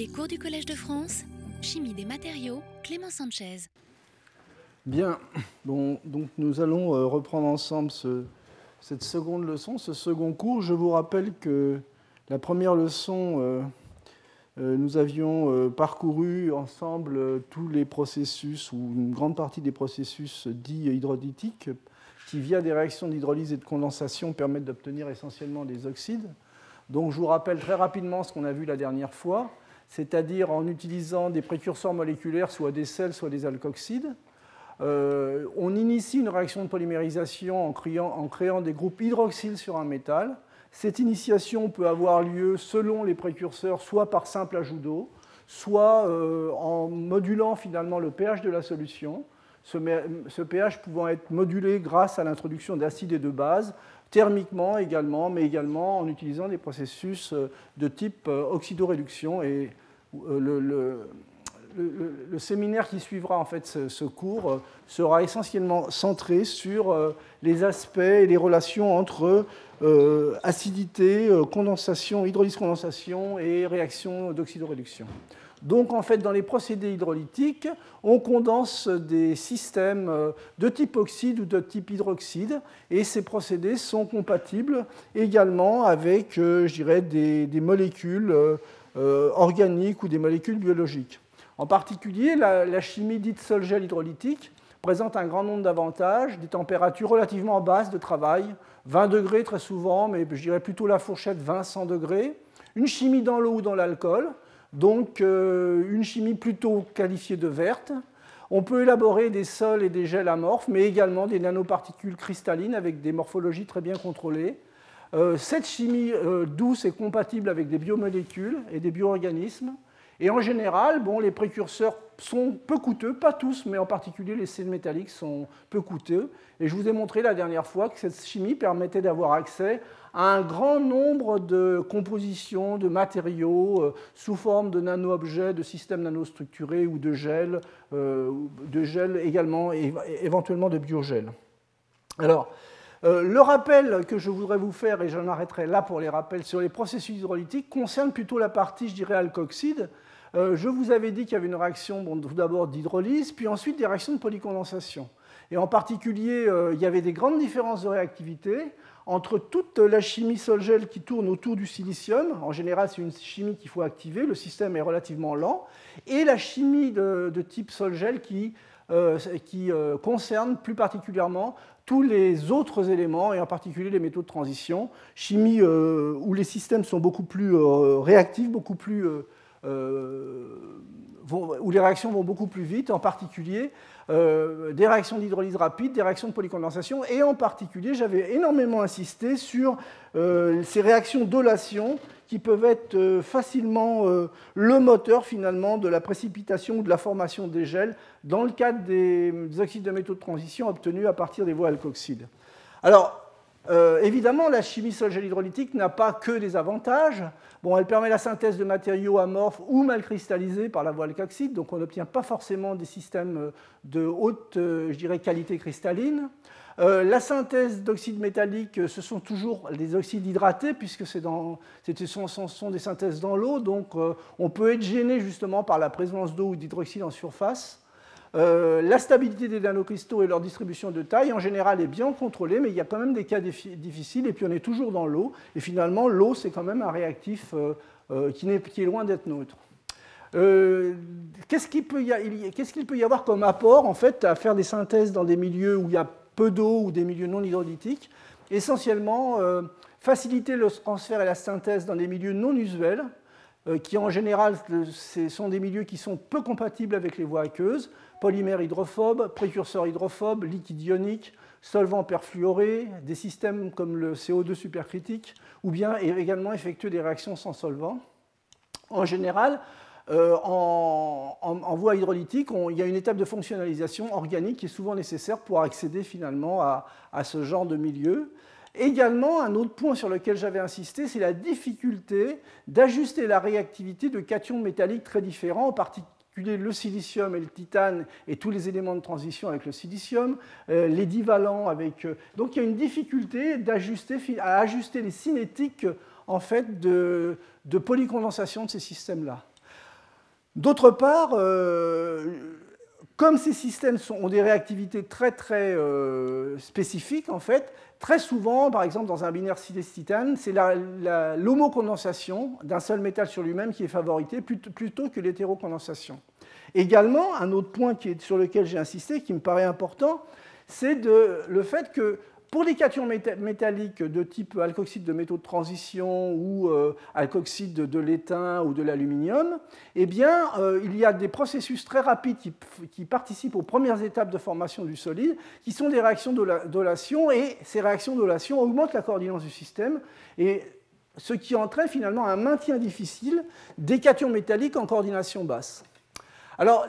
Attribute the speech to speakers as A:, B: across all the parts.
A: Les cours du Collège de France, Chimie des matériaux, Clément Sanchez.
B: Bien, bon, donc nous allons euh, reprendre ensemble ce- cette seconde leçon, ce second cours. Je vous rappelle que la première leçon, euh, euh, nous avions parcouru ensemble tous les processus, ou une grande partie des processus dits hydrolytiques, qui, via des réactions d'hydrolyse et de condensation, permettent d'obtenir essentiellement des oxydes. Donc je vous rappelle très rapidement ce qu'on a vu la dernière fois, c'est-à-dire en utilisant des précurseurs moléculaires, soit des sels, soit des alkoxides. Euh, on initie une réaction de polymérisation en créant, des groupes hydroxyles sur un métal. Cette initiation peut avoir lieu selon les précurseurs, soit par simple ajout d'eau, soit euh, en modulant finalement le pH de la solution. Ce pH pouvant être modulé grâce à l'introduction d'acides et de bases, thermiquement également, mais également en utilisant des processus euh, de type euh, oxydoréduction. Et euh, le, séminaire qui suivra en fait ce, cours sera essentiellement centré sur les aspects et les relations entre acidité, condensation, hydrolyse-condensation et réaction d'oxydoréduction. Donc en fait, dans les procédés hydrolytiques, on condense des systèmes euh, de type oxyde ou de type hydroxyde, et ces procédés sont compatibles également avec, euh, je dirais, des, molécules euh, organiques ou des molécules biologiques. En particulier, la, la chimie dite sol-gel hydrolytique présente un grand nombre d'avantages, des températures relativement basses de travail, 20 degrés très souvent, mais je dirais plutôt la fourchette 20-100 degrés, une chimie dans l'eau ou dans l'alcool, donc euh, une chimie plutôt qualifiée de verte. On peut élaborer des sols et des gels amorphes, mais également des nanoparticules cristallines avec des morphologies très bien contrôlées. Euh, cette chimie euh, douce est compatible avec des biomolécules et des bioorganismes. Et en général, bon, les précurseurs sont peu coûteux, pas tous, mais en particulier les sels métalliques sont peu coûteux. Et je vous ai montré la dernière fois que cette chimie permettait d'avoir accès à un grand nombre de compositions, de matériaux euh, sous forme de nano-objets, de systèmes nanostructurés ou de gel, euh, de gel également, et éventuellement de biogel. Alors, euh, le rappel que je voudrais vous faire, et j'en arrêterai là pour les rappels sur les processus hydrolytiques, concerne plutôt la partie, je dirais, alkoxyde. Euh, je vous avais dit qu'il y avait une réaction, bon, d'abord d'hydrolyse, puis ensuite des réactions de polycondensation. Et en particulier, euh, il y avait des grandes différences de réactivité entre toute la chimie sol-gel qui tourne autour du silicium. En général, c'est une chimie qu'il faut activer, le système est relativement lent, et la chimie de, type sol-gel qui, euh, qui concerne plus particulièrement tous les autres éléments, et en particulier les métaux de transition, chimie où les systèmes sont beaucoup plus réactifs, beaucoup plus, vont- où les réactions vont beaucoup plus vite, en particulier euh, des réactions d'hydrolyse rapide, des réactions de polycondensation, et en particulier, j'avais énormément insisté sur euh, ces réactions d'olation qui peuvent être euh, facilement euh, le moteur finalement de la précipitation ou de la formation des gels dans le cadre des, des oxydes de métaux de transition obtenus à partir des voies alkoxydes. Alors, euh, évidemment, la chimie sol-gel hydrolytique n'a pas que des avantages. Bon, elle permet la synthèse de matériaux amorphes ou mal cristallisés par la voie alkoxyde, donc on n'obtient pas forcément des systèmes euh, de haute, euh, je qualité cristalline. La synthèse d'oxydes métalliques, ce sont toujours des oxydes hydratés, puisque ce sont, sont des synthèses dans l'eau, donc on peut être gêné justement par la présence d'eau ou d'hydroxyde en surface. Euh, la stabilité des nanocristaux et leur distribution de taille, en général, est bien contrôlée, mais il y a quand même des cas difficiles, et puis on est toujours dans l'eau. Et finalement, l'eau, c'est quand même un réactif euh, euh, qui, n'est- qui est loin d'être neutre. Euh, Qu'est-ce qu'il peut, y avoir comme apport, en fait, à faire des synthèses dans des milieux où il y a peu d'eau ou des milieux non hydrolytiques? Essentiellement, euh, faciliter le transfert et la synthèse dans des milieux non usuels, qui en général sont des milieux qui sont peu compatibles avec les voies aqueuses, polymères hydrophobes, précurseurs hydrophobes, liquides ioniques, solvants perfluorés, des systèmes comme le CO2 supercritique, ou bien également effectuer des réactions sans solvant. En général, euh, en, voie hydrolytique, il y a une étape de fonctionnalisation organique qui est souvent nécessaire pour accéder finalement à, à ce genre de milieu. Également, un autre point sur lequel j'avais insisté, c'est la difficulté d'ajuster la réactivité de cations métalliques très différents, en particulier le silicium et le titane et tous les éléments de transition avec le silicium, euh, les divalents avec. euh, donc il y a une difficulté d'ajuster, à ajuster les cinétiques en fait de, de polycondensation de ces systèmes-là. D'autre part, comme ces systèmes ont des réactivités très très spécifiques, en fait, très souvent, par exemple dans un binaire sidé-titane, c'est l'homocondensation d'un seul métal sur lui-même qui est favorisée plutôt que l'hétérocondensation. Également, un autre point sur lequel j'ai insisté, qui me paraît important, c'est le fait que pour les cations métalliques de type alkoxyde de métaux de transition ou euh, alkoxyde de l'étain ou de l'aluminium, eh euh, il y a des processus très rapides qui, participent aux premières étapes de formation du solide, qui sont des réactions d'olation, et ces réactions d'olation augmentent la coordination du système, et ce qui entraîne finalement un maintien difficile des cations métalliques en coordination basse. Alors,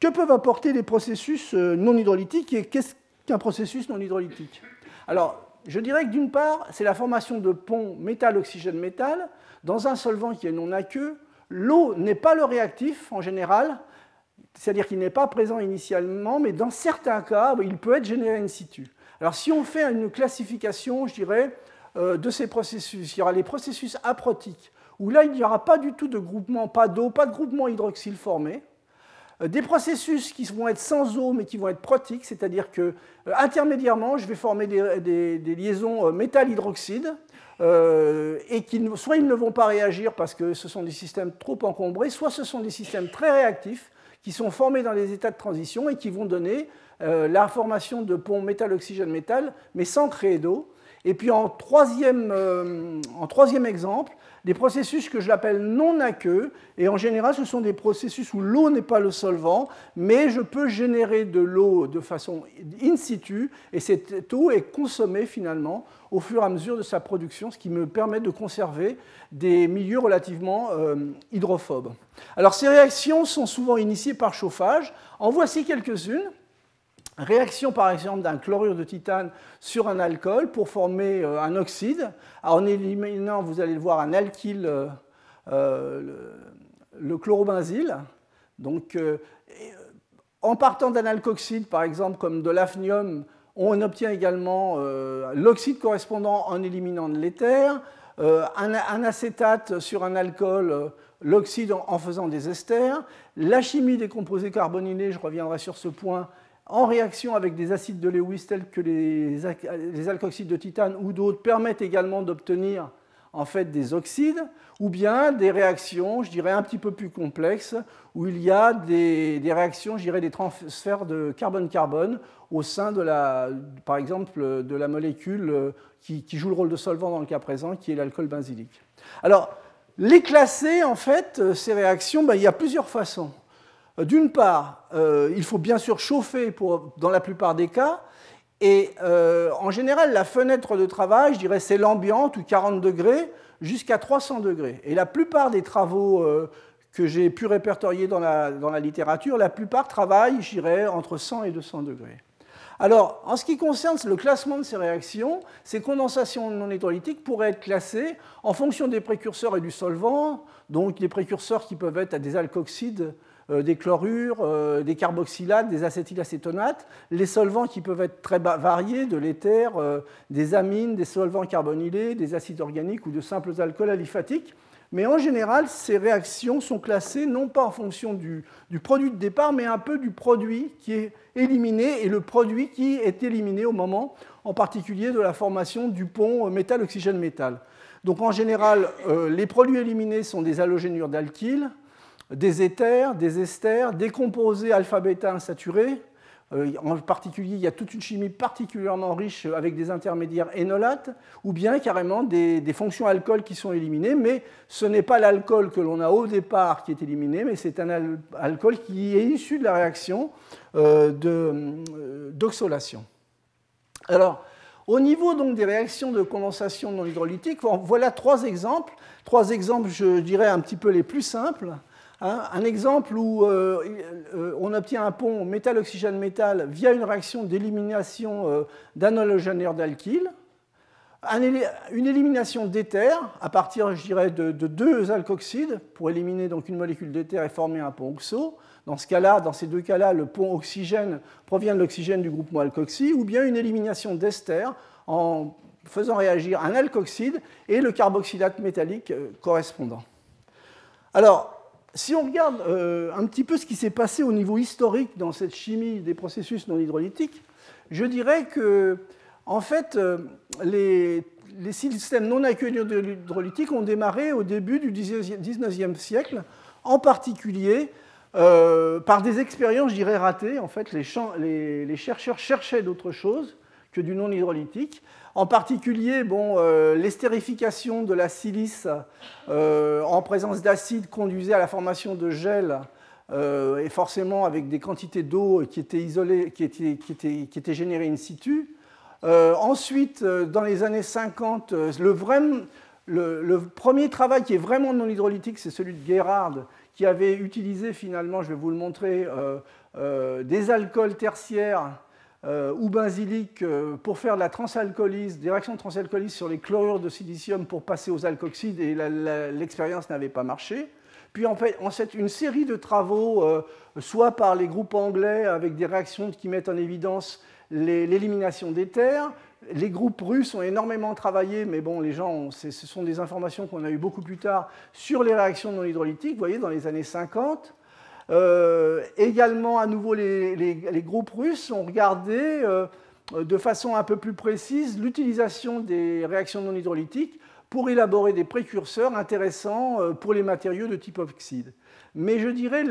B: que peuvent apporter les processus euh, non hydrolytiques et qu'est-ce qu'un processus non hydrolytique? Alors, je dirais que d'une part, c'est la formation de ponts métal-oxygène-métal dans un solvant qui est non aqueux. L'eau n'est pas le réactif en général, c'est-à-dire qu'il n'est pas présent initialement, mais dans certains cas, il peut être généré in situ. Alors si on fait une classification, je dirais, euh, de ces processus, il y aura les processus aprotiques, où là, il n'y aura pas du tout de groupement, pas d'eau, pas de groupement hydroxyle formé. Euh, des processus qui vont être sans eau mais qui vont être protiques, c'est-à-dire que euh, intermédiairement, je vais former des, liaisons euh, métal-hydroxyde, et qui, soit ils ne vont pas réagir parce que ce sont des systèmes trop encombrés, soit ce sont des systèmes très réactifs qui sont formés dans les états de transition et qui vont donner la formation de ponts métal-oxygène-métal, mais sans créer d'eau. Et puis en troisième, en troisième exemple, des processus que je l'appelle non aqueux, et en général ce sont des processus où l'eau n'est pas le solvant, mais je peux générer de l'eau de façon in situ, et cette eau est consommée finalement au fur et à mesure de sa production, ce qui me permet de conserver des milieux relativement euh, hydrophobes. Alors ces réactions sont souvent initiées par chauffage, en voici quelques-unes. Réaction par exemple d'un chlorure de titane sur un alcool pour former euh, un oxyde. en éliminant, vous allez le voir, un alkyle, euh, euh, le, chlorobenzyle. Donc, en partant d'un alkoxyde, par exemple, comme de l'afnium, on obtient également l'oxyde correspondant en éliminant de l'éther, un, acétate sur un alcool, l'oxyde en, faisant des esters. La chimie des composés carbonylés, je reviendrai sur ce point, en réaction avec des acides de Lewis tels que les, alkoxydes de titane ou d'autres permettent également d'obtenir en fait des oxydes, ou bien des réactions, je dirais, un petit peu plus complexes, où il y a des, réactions, je dirais, des transferts de carbone-carbone au sein de la, par exemple, de la molécule qui, joue le rôle de solvant dans le cas présent, qui est l'alcool benzylique. Alors, les classer, en fait, ces réactions, ben, il y a plusieurs façons. Euh, d'une part, euh, il faut bien sûr chauffer dans la plupart des cas, et euh, en général, la fenêtre de travail, je dirais, c'est l'ambiante ou 40 degrés jusqu'à 300 degrés. Et la plupart des travaux que j'ai pu répertorier dans la, dans la, littérature, la plupart travaillent, je dirais, entre 100 et 200 degrés. Alors, en ce qui concerne le classement de ces réactions, ces condensations non hydrolytiques pourraient être classées en fonction des précurseurs et du solvant, donc des précurseurs qui peuvent être à des alkoxydes euh, des chlorures, euh, des carboxylates, des acétylacétonates, les solvants qui peuvent être très variés, de l'éther, euh, des amines, des solvants carbonylés, des acides organiques ou de simples alcools aliphatiques. Mais en général, ces réactions sont classées non pas en fonction du, produit de départ, mais un peu du produit qui est éliminé et le produit qui est éliminé au moment, en particulier de la formation du pont métal-oxygène-métal. Donc en général, les produits éliminés sont des halogénures d'alkyle, des éthers, des esters, des composés alpha-bêta insaturés. Euh, en particulier, il y a toute une chimie particulièrement riche avec des intermédiaires énolates, ou bien carrément des, fonctions alcool qui sont éliminées, mais ce n'est pas l'alcool que l'on a au départ qui est éliminé, mais c'est un alcool qui est issu de la réaction euh, euh, d'oxolation. Alors, au niveau donc des réactions de condensation non hydrolytique, voilà trois exemples. Trois exemples, je dirais, un petit peu les plus simples. Hein, un exemple où euh, euh, on obtient un pont métal-oxygène-métal via une réaction d'élimination euh, d'un halogénaire d'alkyle, une élimination d'éther à partir, je dirais, de, deux alkoxydes pour éliminer donc une molécule d'éther et former un pont oxo. Dans ce cas-là, dans ces deux cas-là, le pont oxygène provient de l'oxygène du groupement alkoxy, ou bien une élimination d'ester en faisant réagir un alkoxyde et le carboxylate métallique correspondant. Alors, si on regarde un petit peu ce qui s'est passé au niveau historique dans cette chimie des processus non hydrolytiques, je dirais que, en fait, les, les systèmes non hydrolytiques ont démarré au début du 19e siècle, en particulier euh, par des expériences, je dirais, ratées. En fait, les, chercheurs cherchaient d'autres choses que du non hydrolytique. En particulier, bon, euh, l'estérification de la silice euh, en présence d'acide conduisait à la formation de gel, et forcément avec des quantités d'eau qui étaient isolées, qui étaient, qui étaient, qui étaient générées in situ. Euh, ensuite, euh, dans les années 50, euh, le, premier travail qui est vraiment non hydrolytique, c'est celui de Gerhard, qui avait utilisé finalement, je vais vous le montrer, des alcools tertiaires ou benzyliques pour faire de la transalcolyse, des réactions de transalcolyse sur les chlorures de silicium pour passer aux alkoxides, et l'expérience n'avait pas marché. Puis en fait, une série de travaux, soit par les groupes anglais avec des réactions qui mettent en évidence l'élimination des terres. Les groupes russes ont énormément travaillé, mais bon, les gens, ce sont des informations qu'on a eues beaucoup plus tard sur les réactions non hydrolytiques, vous voyez, dans les années 50. Euh, également, à nouveau, les, groupes russes ont regardé euh, de façon un peu plus précise l'utilisation des réactions non hydrolytiques pour élaborer des précurseurs intéressants euh, pour les matériaux de type oxyde. Mais je dirais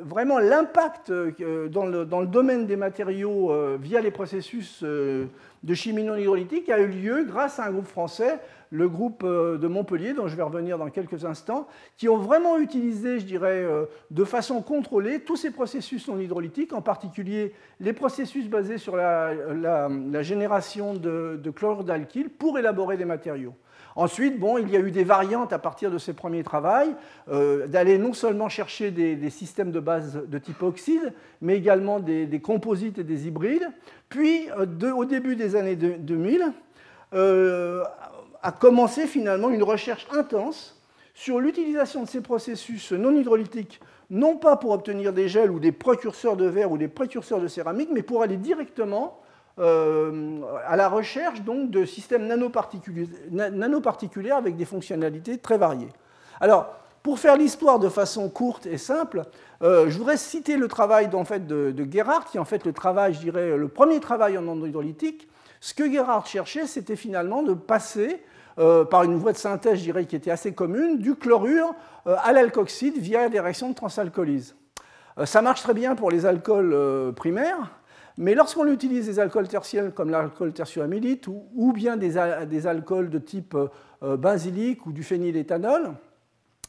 B: vraiment l'impact dans le, domaine des matériaux via les processus de chimie non hydrolytique a eu lieu grâce à un groupe français, le groupe de Montpellier, dont je vais revenir dans quelques instants, qui ont vraiment utilisé, je dirais, de façon contrôlée tous ces processus non hydrolytiques, en particulier les processus basés sur la, génération de, de chlorure d'alkyle pour élaborer des matériaux. Ensuite, bon, il y a eu des variantes à partir de ces premiers travaux, euh, d'aller non seulement chercher des, systèmes de base de type oxyde, mais également des, composites et des hybrides. Puis, euh, au début des années 2000, euh, a commencé finalement une recherche intense sur l'utilisation de ces processus non hydrolytiques, non pas pour obtenir des gels ou des précurseurs de verre ou des précurseurs de céramique, mais pour aller directement euh, à la recherche donc, de systèmes nanoparticulaires, avec des fonctionnalités très variées. Alors, pour faire l'histoire de façon courte et simple, euh, je voudrais citer le travail en fait, de, de, Gerhardt, qui est en fait le travail, je dirais, le premier travail en hydrolytique. Ce que Gerhardt cherchait, c'était finalement de passer euh, par une voie de synthèse, je dirais, qui était assez commune, du chlorure à l'alcoxyde via des réactions de transalcolyse. ça marche très bien pour les alcools primaires, mais lorsqu'on utilise des alcools tertiaires comme l'alcool tertioamylite ou, ou bien des, alcools de type euh, benzylique ou du phényléthanol,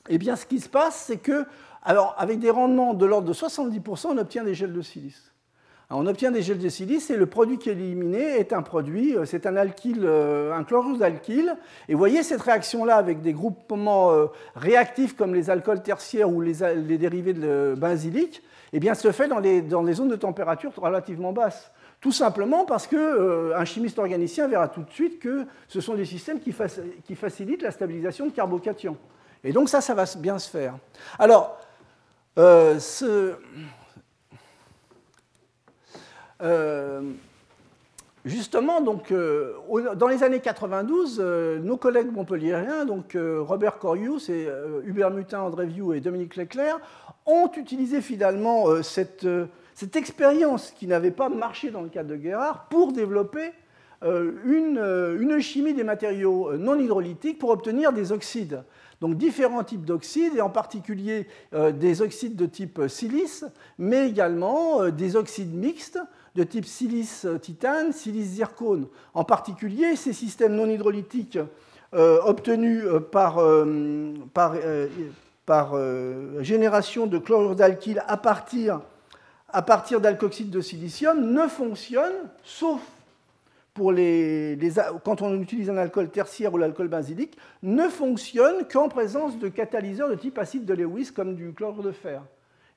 B: eh bien ce qui se passe, c'est que, alors avec des rendements de l'ordre de 70%, on obtient des gels de silice. On obtient des gels de silice et le produit qui est éliminé est un produit, euh, c'est un alkyle, euh, un chlorure d'alkyle. Et vous voyez cette réaction-là avec des groupements réactifs comme les alcools tertiaires ou les, dérivés de benzylique, eh bien, se fait dans les, zones de température relativement basses. Tout simplement parce qu'un euh, chimiste organicien verra tout de suite que ce sont des systèmes qui, facilitent la stabilisation de carbocations. Et donc ça, ça va bien se faire. Alors, euh, euh, justement, donc, dans les années 92, nos collègues montpelliérains, donc Robert Corius et Hubert Mutin, André Vieux et Dominique Leclerc, ont utilisé finalement euh, euh, cette, expérience qui n'avait pas marché dans le cas de Gerhard pour développer euh, une, chimie des matériaux non hydrolytiques pour obtenir des oxydes. Donc différents types d'oxydes, et en particulier des oxydes de type silice, mais également des oxydes mixtes de type silice-titane, silice-zircone. En particulier, ces systèmes non hydrolytiques obtenus par, par euh, génération de chlorure d'alkyle à partir, à partir d'alcoxyde de silicium ne fonctionne, sauf pour les, quand on utilise un alcool tertiaire ou l'alcool benzylique, ne fonctionne qu'en présence de catalyseurs de type acide de Lewis comme du chlorure de fer.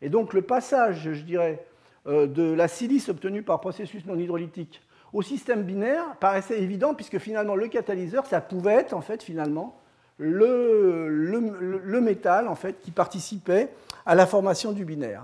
B: Et donc le passage, je dirais, euh, de la silice obtenue par processus non hydrolytique au système binaire paraissait évident puisque finalement le catalyseur, ça pouvait être en fait finalement le, le, métal en fait, qui participait à la formation du binaire.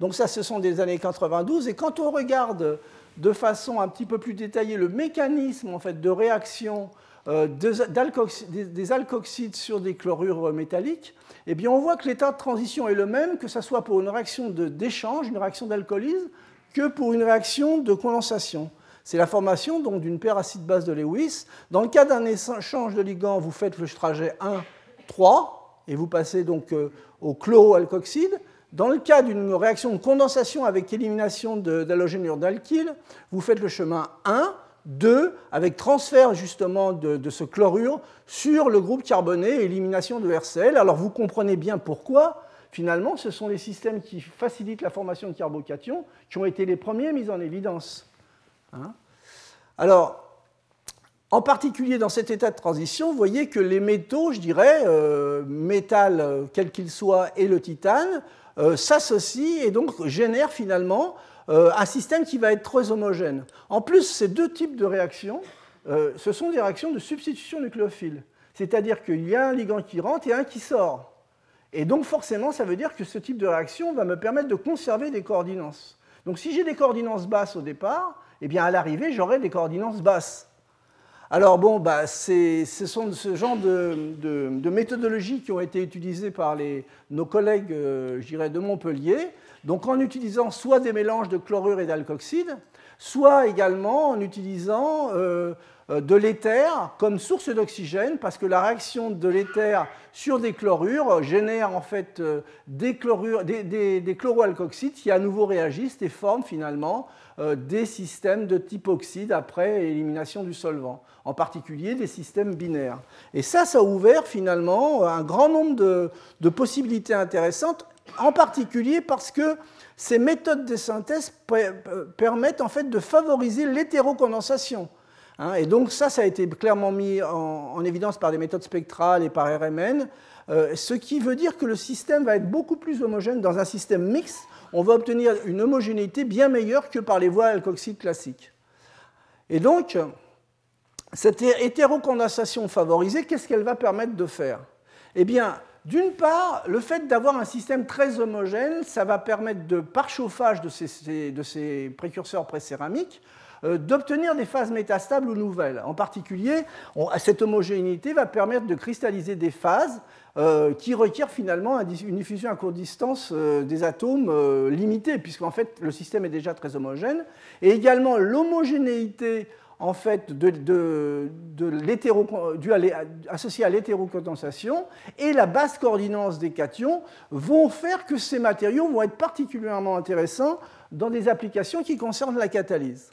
B: Donc ça, ce sont des années 92. Et quand on regarde de façon un petit peu plus détaillée le mécanisme en fait, de réaction des, alkoxydes sur des chlorures métalliques, eh bien on voit que l'état de transition est le même, que ce soit pour une réaction d'échange, une réaction d'alcoolyse, que pour une réaction de condensation. C'est la formation d'une paire acide-base de Lewis. Dans le cas d'un échange de ligand, vous faites le trajet 1, 3, et vous passez donc euh, au chloroalcoxyde. Dans le cas d'une réaction de condensation avec élimination d'halogénure d'alkyle, vous faites le chemin 1, 2, avec transfert justement de, ce chlorure sur le groupe carboné élimination de RCL. Alors vous comprenez bien pourquoi, finalement, ce sont les systèmes qui facilitent la formation de carbocations qui ont été les premiers mis en évidence. Hein. Alors, en particulier dans cet état de transition, vous voyez que les métaux, je dirais, euh, métal euh, quel qu'il soit et le titane, euh, s'associent et donc génèrent finalement un système qui va être très homogène. En plus, ces deux types de réactions, ce sont des réactions de substitution nucléophile. C'est-à-dire qu'il y a un ligand qui rentre et un qui sort. Et donc forcément, ça veut dire que ce type de réaction va me permettre de conserver des coordinances. Donc si j'ai des coordinances basses au départ, eh bien à l'arrivée, j'aurai des coordinances basses. Alors bon, bah, ce sont ce genre de, méthodologies qui ont été utilisées par nos collègues euh, de Montpellier, donc en utilisant soit des mélanges de chlorure et d'alcoxyde, soit également en utilisant euh, euh, de l'éther comme source d'oxygène, parce que la réaction de l'éther sur des chlorures génère en fait des, des, chloroalcoxydes qui à nouveau réagissent et forment finalement euh, des systèmes de type oxyde après élimination du solvant, en particulier des systèmes binaires. Et ça, ça a ouvert finalement un grand nombre de, possibilités intéressantes, en particulier parce que ces méthodes de synthèse permettent en fait de favoriser l'hétérocondensation. Hein. et donc ça, ça a été clairement mis en, évidence par des méthodes spectrales et par RMN, euh, ce qui veut dire que le système va être beaucoup plus homogène dans un système mixte on va obtenir une homogénéité bien meilleure que par les voies alkoxydes classiques. Et donc, cette hétérocondensation favorisée, qu'est-ce qu'elle va permettre de faire? Eh bien, d'une part, le fait d'avoir un système très homogène, ça va permettre, de, par chauffage de ces, précurseurs précéramiques, euh, d'obtenir des phases métastables ou nouvelles. En particulier, cette homogénéité va permettre de cristalliser des phases euh, qui requièrent finalement une diffusion à courte distance euh, des atomes limitée, puisqu'en fait le système est déjà très homogène, et également l'homogénéité en fait de, de, associée à l'hétérocondensation et la basse coordinance des cations vont faire que ces matériaux vont être particulièrement intéressants dans des applications qui concernent la catalyse.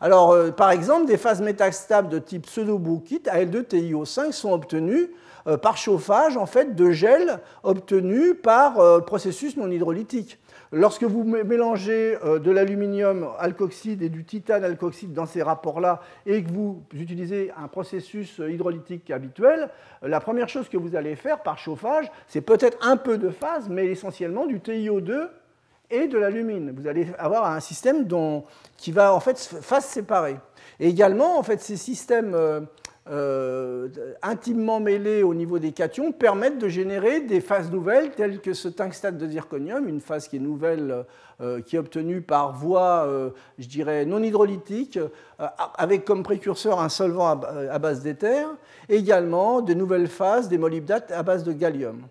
B: Alors, euh, par exemple, des phases métastables de type pseudo-brookite, Al2-TiO5, sont obtenues euh, par chauffage en fait, de gel obtenu par euh, processus non hydrolytique. Lorsque vous mélangez de l'aluminium alkoxyde et du titane alkoxyde dans ces rapports-là et que vous utilisez un processus hydrolytique habituel, la première chose que vous allez faire par chauffage, c'est peut-être un peu de phase, mais essentiellement du TiO2 et de l'alumine. Vous allez avoir un système qui va en fait phase séparée. Et également, en fait, ces systèmes euh, euh, intimement mêlés au niveau des cations permettent de générer des phases nouvelles telles que ce tungstate de zirconium, une phase qui est nouvelle, euh, qui est obtenue par voie, je dirais, non hydrolytique, avec comme précurseur un solvant à, base d'éther, également de nouvelles phases des molybdates à base de gallium.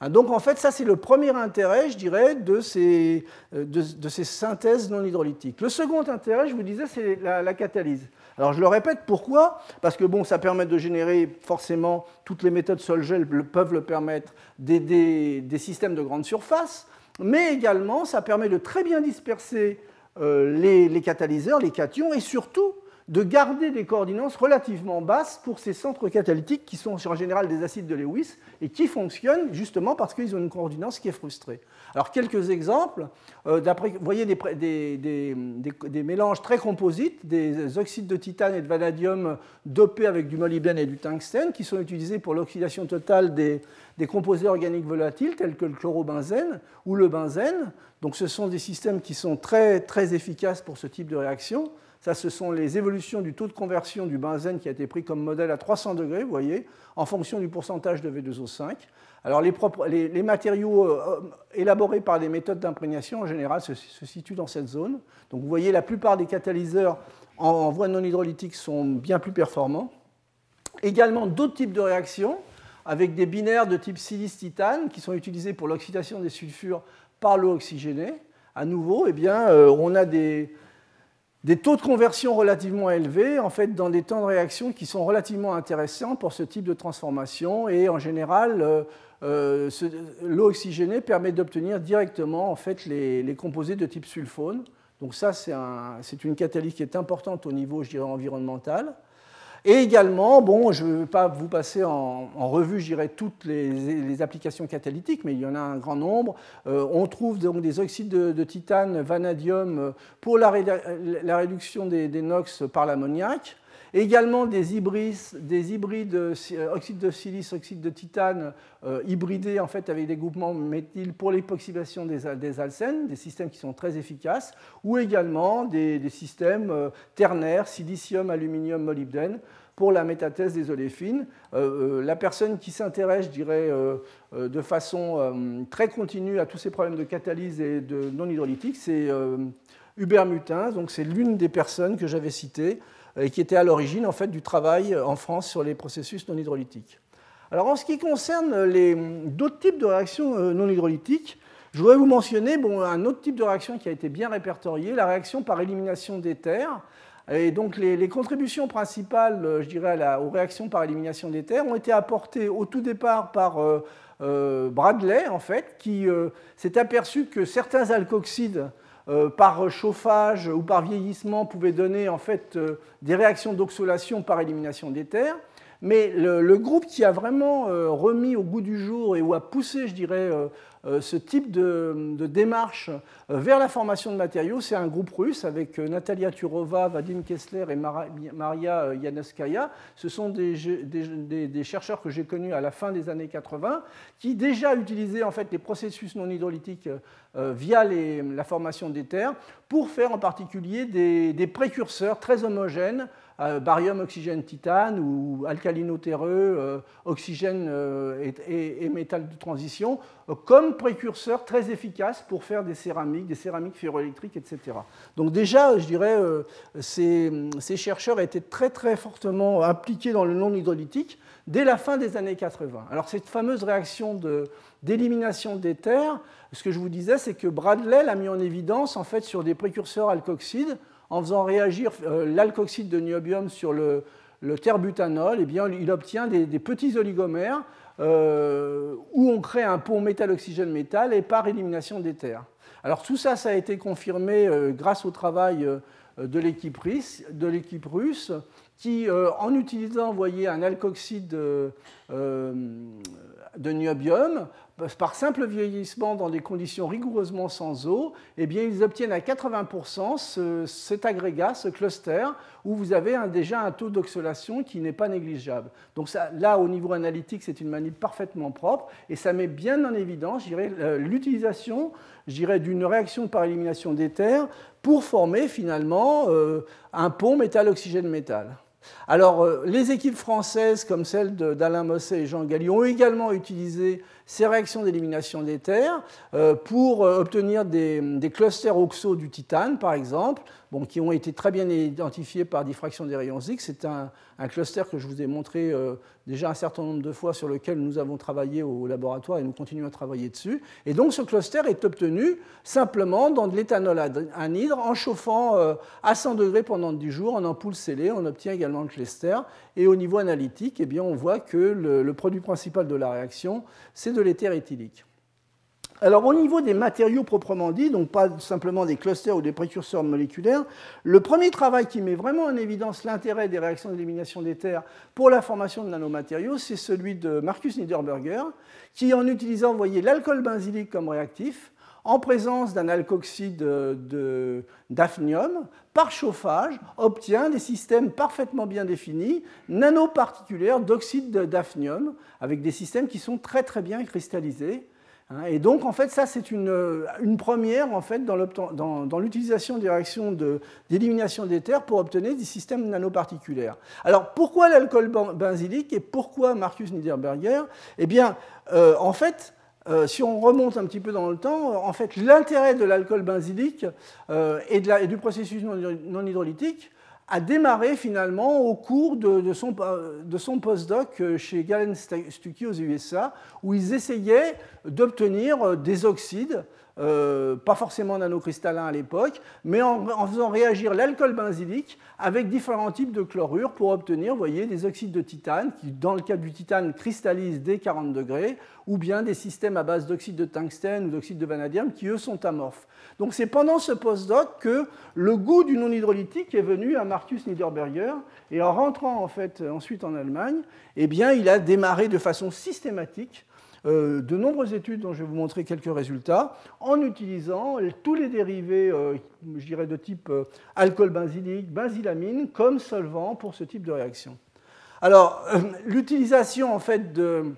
B: Hein, donc en fait, ça c'est le premier intérêt, je dirais, de ces, euh, de, ces, synthèses non hydrolytiques. Le second intérêt, je vous disais, c'est la, catalyse. Alors je le répète, pourquoi? Parce que bon, ça permet de générer forcément, toutes les méthodes Sol-Gel peuvent le permettre, des, des, systèmes de grande surface, mais également ça permet de très bien disperser euh, les, les catalyseurs, les cations, et surtout de garder des coordinances relativement basses pour ces centres catalytiques qui sont en général des acides de Lewis et qui fonctionnent justement parce qu'ils ont une coordinance qui est frustrée. Alors quelques exemples, euh, vous voyez des, mélanges très composites, des oxydes de titane et de vanadium dopés avec du molybdène et du tungstène qui sont utilisés pour l'oxydation totale des, composés organiques volatiles tels que le chlorobenzène ou le benzène. Donc ce sont des systèmes qui sont très, très efficaces pour ce type de réaction. Ça, ce sont les évolutions du taux de conversion du benzène qui a été pris comme modèle à 300 degrés, vous voyez, en fonction du pourcentage de V2O5. Alors, les, matériaux euh, élaborés par des méthodes d'imprégnation, en général, se, situent dans cette zone. Donc, vous voyez, la plupart des catalyseurs en, voie non hydrolytique sont bien plus performants. Également d'autres types de réactions avec des binaires de type silice-titane qui sont utilisés pour l'oxydation des sulfures par l'eau oxygénée. À nouveau, eh bien, euh, on a des, des taux de conversion relativement élevés, en fait, dans des temps de réaction qui sont relativement intéressants pour ce type de transformation. Et en général, euh, euh, l'eau oxygénée permet d'obtenir directement en fait, les, composés de type sulfone. Donc ça, c'est une catalyse qui est importante au niveau, je dirais, environnemental. Et également, je ne vais pas vous passer en, revue, toutes les, applications catalytiques, mais il y en a un grand nombre. Euh, on trouve donc des oxydes de, titane, vanadium, pour la, réduction des, des NOx par l'ammoniac. Également des hybrides, des hybrides euh, oxyde de silice, oxyde de titane euh, hybridés en fait, avec des groupements méthyl pour l'époxydation des, des, alcènes, des systèmes qui sont très efficaces, ou également des, systèmes euh, ternaires, silicium, aluminium, molybdène, pour la métathèse des oléfines. la personne qui s'intéresse, je dirais, de façon très continue à tous ces problèmes de catalyse et de non hydrolytique, c'est Hubert Mutin. Donc c'est l'une des personnes que j'avais citées et qui était à l'origine en fait, du travail en France sur les processus non hydrolytiques. Alors en ce qui concerne d'autres types de réactions euh, non hydrolytiques, je voudrais vous mentionner bon, un autre type de réaction qui a été bien répertorié, la réaction par élimination d'éther. Et donc les, contributions principales, euh, je dirais, aux réactions par élimination d'éther ont été apportées au tout départ par euh, Bradley, en fait, qui s'est aperçu que certains alkoxides euh, par chauffage ou par vieillissement pouvaient donner en fait euh, des réactions d'oxolation par élimination d'éther. Mais le, groupe qui a vraiment euh, remis au goût du jour et où a poussé, je dirais, euh, ce type de, démarche euh, vers la formation de matériaux, c'est un groupe russe avec euh, Natalia Turova, Vadim Kessler et Maria Yanaskaya. Ce sont des, chercheurs que j'ai connus à la fin des années 80 qui déjà utilisaient en fait les processus non hydrolytiques via la formation des terres pour faire en particulier des précurseurs très homogènes euh, barium, oxygène, titane ou alcalino-terreux, euh, oxygène euh, et, métal de transition, comme précurseurs très efficaces pour faire des céramiques, des céramiques ferroélectriques, etc. Donc déjà, je dirais, ces, chercheurs étaient très très fortement impliqués dans le non hydrolytique dès la fin des années 80. Alors cette fameuse réaction d'élimination des terres, ce que je vous disais, c'est que Bradley l'a mis en évidence en fait sur des précurseurs alkoxides en faisant réagir euh, l'alkoxyde de niobium sur le, terbutanol, eh bien, il obtient des, petits oligomères euh, où on crée un pont métal-oxygène-métal et par élimination d'éther. Alors tout ça, ça a été confirmé euh, grâce au travail de l'équipe russe, qui, en utilisant voyez, un alkoxyde de niobium, par simple vieillissement dans des conditions rigoureusement sans eau, eh bien, ils obtiennent à 80% cet agrégat, ce cluster, où vous avez déjà un taux d'oxylation qui n'est pas négligeable. Donc là, au niveau analytique, c'est une manip parfaitement propre, et ça met bien en évidence l'utilisation d'une réaction par élimination d'éther pour former finalement euh, un pont métal-oxygène-métal. Alors, euh, les équipes françaises, comme celle d'Alain Mosset et Jean Galli, ont également utilisé ces réactions d'élimination d'éther euh, pour euh, obtenir des, clusters oxo du titane, par exemple, qui ont été très bien identifiés par diffraction des rayons X. C'est un, cluster que je vous ai montré euh, déjà un certain nombre de fois sur lequel nous avons travaillé au laboratoire et nous continuons à travailler dessus. Et donc ce cluster est obtenu simplement dans de l'éthanol anhydre en chauffant à 100 degrés pendant 10 jours en ampoule scellée. On obtient également le cluster. Et au niveau analytique, eh bien, on voit que le, le produit principal de la réaction, c'est de l'éther éthylique. Alors au niveau des matériaux proprement dits, donc pas simplement des clusters ou des précurseurs moléculaires, le premier travail qui met vraiment en évidence l'intérêt des réactions d'élimination d'éther pour la formation de nanomatériaux, c'est celui de Marcus Niederberger, qui en utilisant, voyez, l'alcool benzylique comme réactif, en présence d'un alkoxyde d'hafnium, par chauffage, obtient des systèmes parfaitement bien définis, nanoparticulaires d'oxyde d'hafnium, avec des systèmes qui sont très très bien cristallisés. Hein. Et donc, en fait, ça, c'est une, première en fait, dans l'utilisation des réactions d'élimination d'éther pour obtenir des systèmes nanoparticulaires. Alors, pourquoi l'alcool benzylique et pourquoi Marcus Niederberger? Eh bien, euh, en fait, euh, si on remonte un petit peu dans le temps, en fait, l'intérêt de l'alcool benzylique euh, et, du processus non, hydrolytique a démarré finalement au cours de, son, de son postdoc chez Galen Stuckey aux USA, où ils essayaient d'obtenir des oxydes euh, pas forcément nanocristallin à l'époque, mais en, faisant réagir l'alcool benzylique avec différents types de chlorures pour obtenir voyez, des oxydes de titane qui, dans le cas du titane, cristallisent dès 40 degrés, ou bien des systèmes à base d'oxyde de tungstène ou d'oxyde de vanadium qui, eux, sont amorphes. Donc c'est pendant ce postdoc que le goût du non-hydrolytique est venu à Marcus Niederberger, et en rentrant en fait ensuite en Allemagne, eh bien, il a démarré de façon systématique euh, de nombreuses études dont je vais vous montrer quelques résultats en utilisant tous les dérivés, euh, je dirais, de type euh, alcool benzylique, benzylamine comme solvant pour ce type de réaction. Alors, l'utilisation en fait de,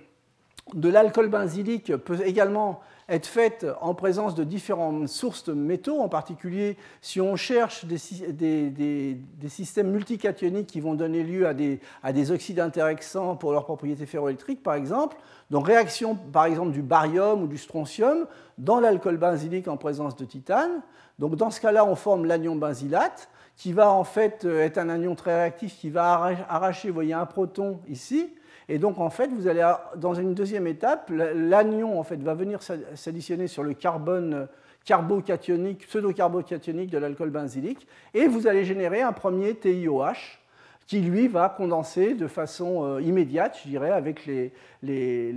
B: de l'alcool benzylique peut également être faite en présence de différentes sources de métaux, en particulier si on cherche des, des, systèmes multicationiques qui vont donner lieu à des, à des oxydes intéressants pour leurs propriétés ferroélectriques, par exemple. Donc réaction, par exemple, du barium ou du strontium dans l'alcool benzylique en présence de titane. Donc dans ce cas-là, on forme l'anion benzylate, qui va en fait être un anion très réactif qui va arracher, vous voyez, un proton ici, et donc, en fait, vous allez, dans une deuxième étape, l'anion va venir s'additionner sur le carbone carbocationique, pseudo-carbocationique de l'alcool benzylique, et vous allez générer un premier TiOH qui, lui, va condenser de façon euh, immédiate, je dirais, avec les,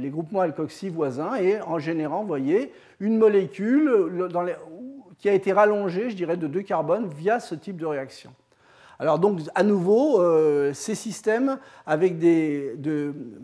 B: groupements alkoxy voisins, et en générant, vous voyez, une molécule dans qui a été rallongée, je dirais, de deux carbones via ce type de réaction. Alors donc à nouveau, euh, ces systèmes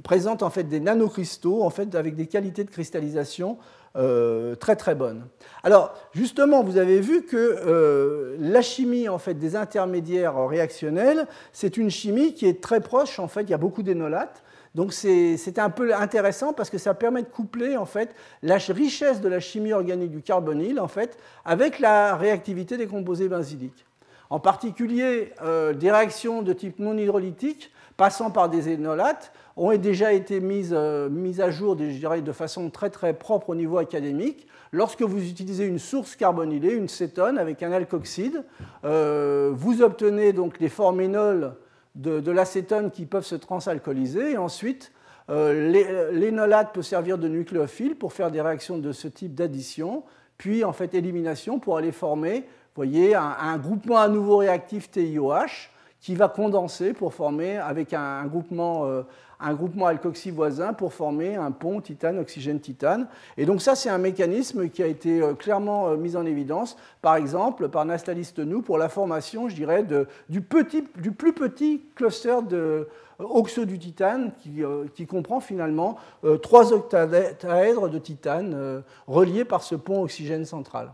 B: présentent en fait des nanocristaux avec des qualités de cristallisation euh, très très bonnes. Alors justement, vous avez vu que euh, la chimie en fait des intermédiaires réactionnels, c'est une chimie qui est très proche en fait. Il y a beaucoup d'énolates. Donc c'est un peu intéressant parce que ça permet de coupler en fait la richesse de la chimie organique du carbonyle en fait avec la réactivité des composés benzyliques. En particulier, euh, des réactions de type non hydrolytique passant par des énolates ont déjà été mises, euh, à jour de façon très propre au niveau académique. Lorsque vous utilisez une source carbonylée, une cétone avec un alkoxyde, euh, vous obtenez donc des forménols de, l'acétone qui peuvent se transalcooliser ensuite l'énolate peut servir de nucléophile pour faire des réactions de ce type d'addition, puis en fait élimination pour aller former voyez, un, groupement à nouveau réactif TiOH qui va condenser pour former avec un, groupement, euh, un groupement alkoxy voisin pour former un pont titane-oxygène-titane. Et donc ça, c'est un mécanisme qui a été euh, clairement euh, mis en évidence, par exemple, par Nastalis nous pour la formation, je dirais, du, petit, du plus petit cluster de oxo du titane qui, qui comprend finalement trois octaèdres de titane reliés par ce pont oxygène central.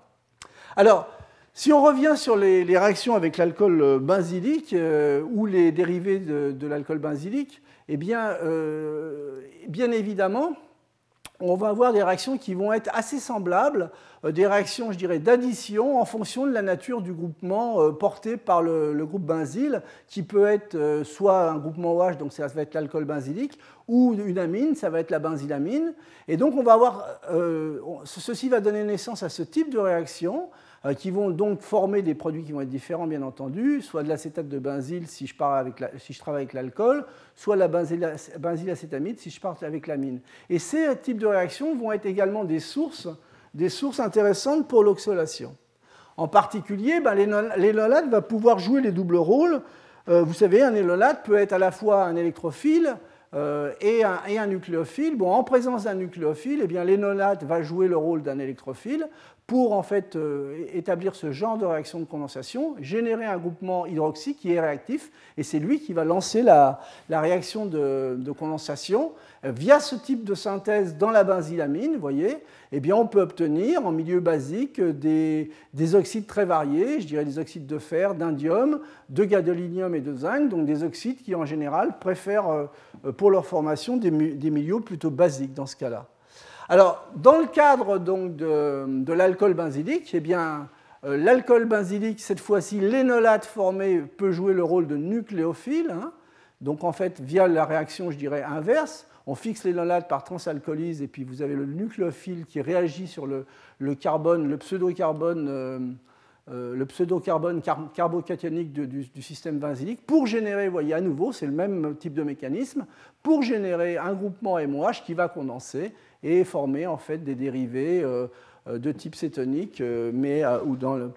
B: Alors, si on revient sur les, réactions avec l'alcool euh, benzylique euh, ou les dérivés de, l'alcool benzylique, eh bien, euh, bien évidemment, on va avoir des réactions qui vont être assez semblables, des réactions, je dirais, d'addition en fonction de la nature du groupement porté par le, groupe benzyle, qui peut être soit un groupement OH, donc ça va être l'alcool benzylique, ou une amine, ça va être la benzylamine. Et donc, on va avoir, ceci va donner naissance à ce type de réaction qui vont donc former des produits qui vont être différents, bien entendu, soit de l'acétate de benzyle si je, travaille avec l'alcool, soit la benzylacétamide si je pars avec l'amine. Et ces types de réactions vont être également des sources, des sources intéressantes pour l'oxydation. En particulier, ben, l'énolate va pouvoir jouer les doubles rôles. Euh, vous savez, un énolate peut être à la fois un électrophile euh, et, un, nucléophile. Bon, en présence d'un nucléophile, eh bien, l'énolate va jouer le rôle d'un électrophile pour en fait euh, établir ce genre de réaction de condensation, générer un groupement hydroxy qui est réactif, et c'est lui qui va lancer la, réaction de, condensation. Via ce type de synthèse dans la benzylamine, voyez, eh bien, on peut obtenir en milieu basique des, oxydes très variés, je dirais des oxydes de fer, d'indium, de gadolinium et de zinc, donc des oxydes qui en général préfèrent euh, pour leur formation des milieux plutôt basiques dans ce cas-là. Alors, dans le cadre donc, de, l'alcool benzylique, eh bien, euh, l'alcool benzylique, cette fois-ci, l'énolate formé peut jouer le rôle de nucléophile. Hein. donc, en fait, via la réaction, je dirais, inverse, on fixe l'énolate par transalcolyse et puis vous avez le nucléophile qui réagit sur le, carbone, le pseudo-carbone euh, le pseudocarbone carbocationique du, système benzylique pour générer, vous voyez à nouveau, c'est le même type de mécanisme, pour générer un groupement MOH qui va condenser et former en fait des dérivés de type cétonique, mais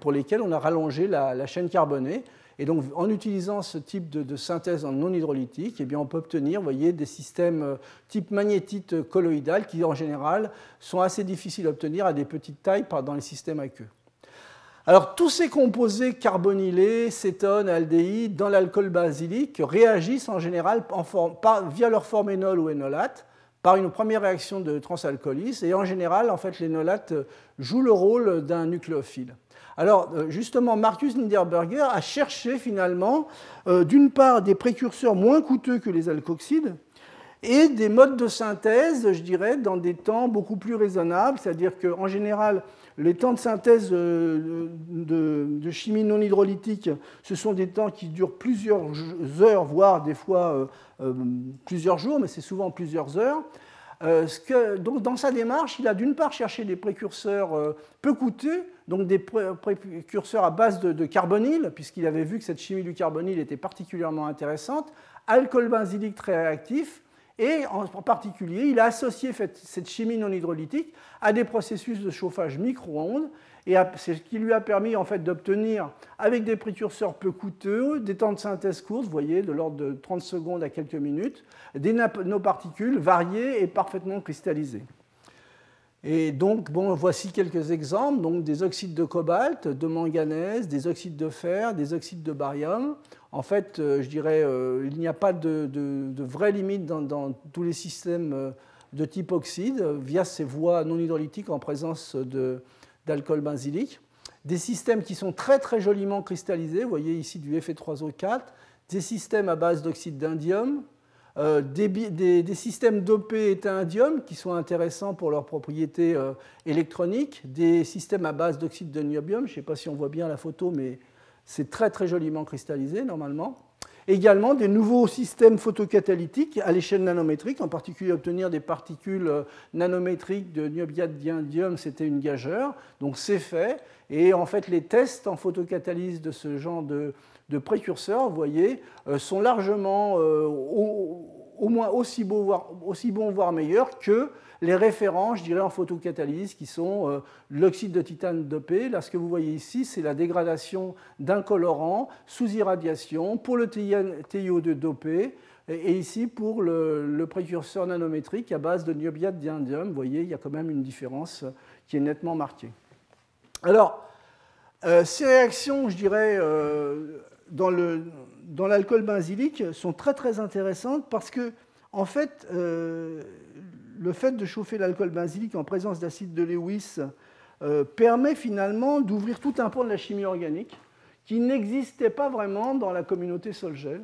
B: pour lesquels on a rallongé la chaîne carbonée. Et donc, en utilisant ce type de, synthèse non hydrolytique, eh bien, on peut obtenir voyez, des systèmes euh, type magnétite colloïdal qui, en général, sont assez difficiles à obtenir à des petites tailles dans les systèmes aqueux. Alors, tous ces composés carbonylés, cétones, aldéhydes, dans l'alcool basylique réagissent en général via leur forme énol ou énolate par une première réaction de transalcolyse. Et en général, en fait, l'énolate joue le rôle d'un nucléophile. Alors euh, justement, Marcus Niederberger a cherché finalement, euh, d'une part, des précurseurs moins coûteux que les alkoxides, et des modes de synthèse, je dirais, dans des temps beaucoup plus raisonnables, c'est-à-dire qu'en général, les temps de synthèse euh, de, chimie non hydrolytique, ce sont des temps qui durent plusieurs heures, voire des fois plusieurs jours, mais c'est souvent plusieurs heures. donc dans sa démarche, il a d'une part cherché des précurseurs peu coûteux, donc des précurseurs à base de, carbonyle, puisqu'il avait vu que cette chimie du carbonyle était particulièrement intéressante, alcool benzylique très réactif, et en particulier, il a associé cette chimie non hydrolytique à des processus de chauffage micro-ondes, et c'est ce qui lui a permis en fait d'obtenir, avec des précurseurs peu coûteux, des temps de synthèse courts, voyez, de l'ordre de 30 secondes à quelques minutes, des nanoparticules variées et parfaitement cristallisées. Et donc, bon, voici quelques exemples donc des oxydes de cobalt, de manganèse, des oxydes de fer, des oxydes de barium. En fait, euh, je dirais, euh, il n'y a pas de, de, vraie limite dans, tous les systèmes euh, de type oxyde via ces voies non hydrolytiques en présence d'alcool benzylique. Des systèmes qui sont très très joliment cristallisés, vous voyez ici du Fe3O4, des systèmes à base d'oxyde d'indium, euh, des, systèmes dopés étain indium qui sont intéressants pour leurs propriétés euh, électroniques, des systèmes à base d'oxyde de niobium, je ne sais pas si on voit bien la photo, mais c'est très très joliment cristallisé normalement. Également des nouveaux systèmes photocatalytiques à l'échelle nanométrique, en particulier obtenir des particules euh, nanométriques de niobiate d'indium, c'était une gageure, donc c'est fait. Et en fait, les tests en photocatalyse de ce genre de, précurseurs, vous voyez, euh, sont largement euh, au, moins aussi bons, voire meilleurs que les références, je dirais, en photocatalyse, qui sont euh, l'oxyde de titane dopé. Là, ce que vous voyez ici, c'est la dégradation d'un colorant sous irradiation pour le TiO2 dopé, et ici pour le, précurseur nanométrique à base de niobiate d'indium. Vous voyez, il y a quand même une différence qui est nettement marquée. Alors, ces réactions, je dirais, dans l'alcool dans benzylique sont très très intéressantes parce que, en fait, euh, le fait de chauffer l'alcool benzylique en présence d'acide de Lewis euh, permet finalement d'ouvrir tout un pan de la chimie organique qui n'existait pas vraiment dans la communauté Solgel.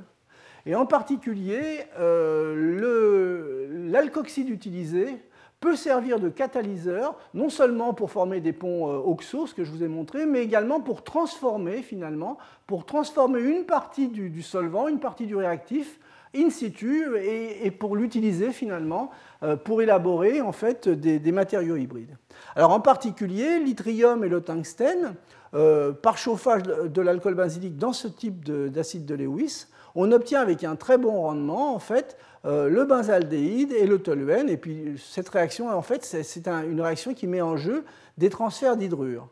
B: Et en particulier, euh, l'alcoxyde utilisé peut servir de catalyseur, non seulement pour former des ponts euh, oxo, ce que je vous ai montré, mais également pour transformer finalement, pour transformer une partie du, solvant, une partie du réactif in situ et, pour l'utiliser finalement euh, pour élaborer en fait des, matériaux hybrides. Alors en particulier, l'yttrium et le tungstène, euh, par chauffage de l'alcool benzylique dans ce type d'acide de Lewis, on obtient avec un très bon rendement en fait euh, le benzaldéhyde et le toluène. Et puis cette réaction, en fait, c'est une réaction qui met en jeu des transferts d'hydrure.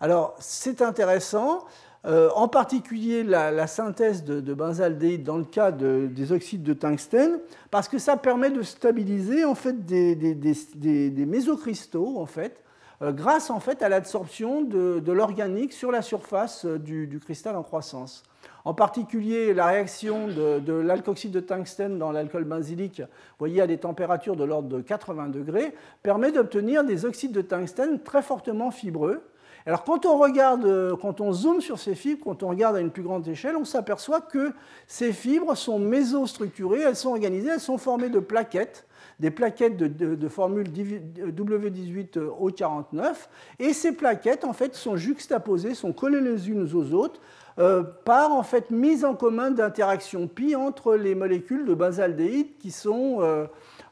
B: Alors c'est intéressant, euh, en particulier la, synthèse de, de, benzaldéhyde dans le cas des oxydes de tungstène, parce que ça permet de stabiliser en fait des, des, mésocristaux en fait, euh, grâce en fait à l'absorption de, l'organique sur la surface du, cristal en croissance. En particulier, la réaction de, l'alcoxyde de tungstène dans l'alcool benzylique, voyez, à des températures de l'ordre de 80 degrés, permet d'obtenir des oxydes de tungstène très fortement fibreux. Alors quand on regarde, quand on zoome sur ces fibres, quand on regarde à une plus grande échelle, on s'aperçoit que ces fibres sont mésostructurées, elles sont organisées, elles sont formées de plaquettes des plaquettes de, formule W18O49. Et ces plaquettes, en fait, sont juxtaposées, sont collées les unes aux autres euh, par en fait mise en commun d'interactions pi entre les molécules de benzaldéhyde qui sont, euh,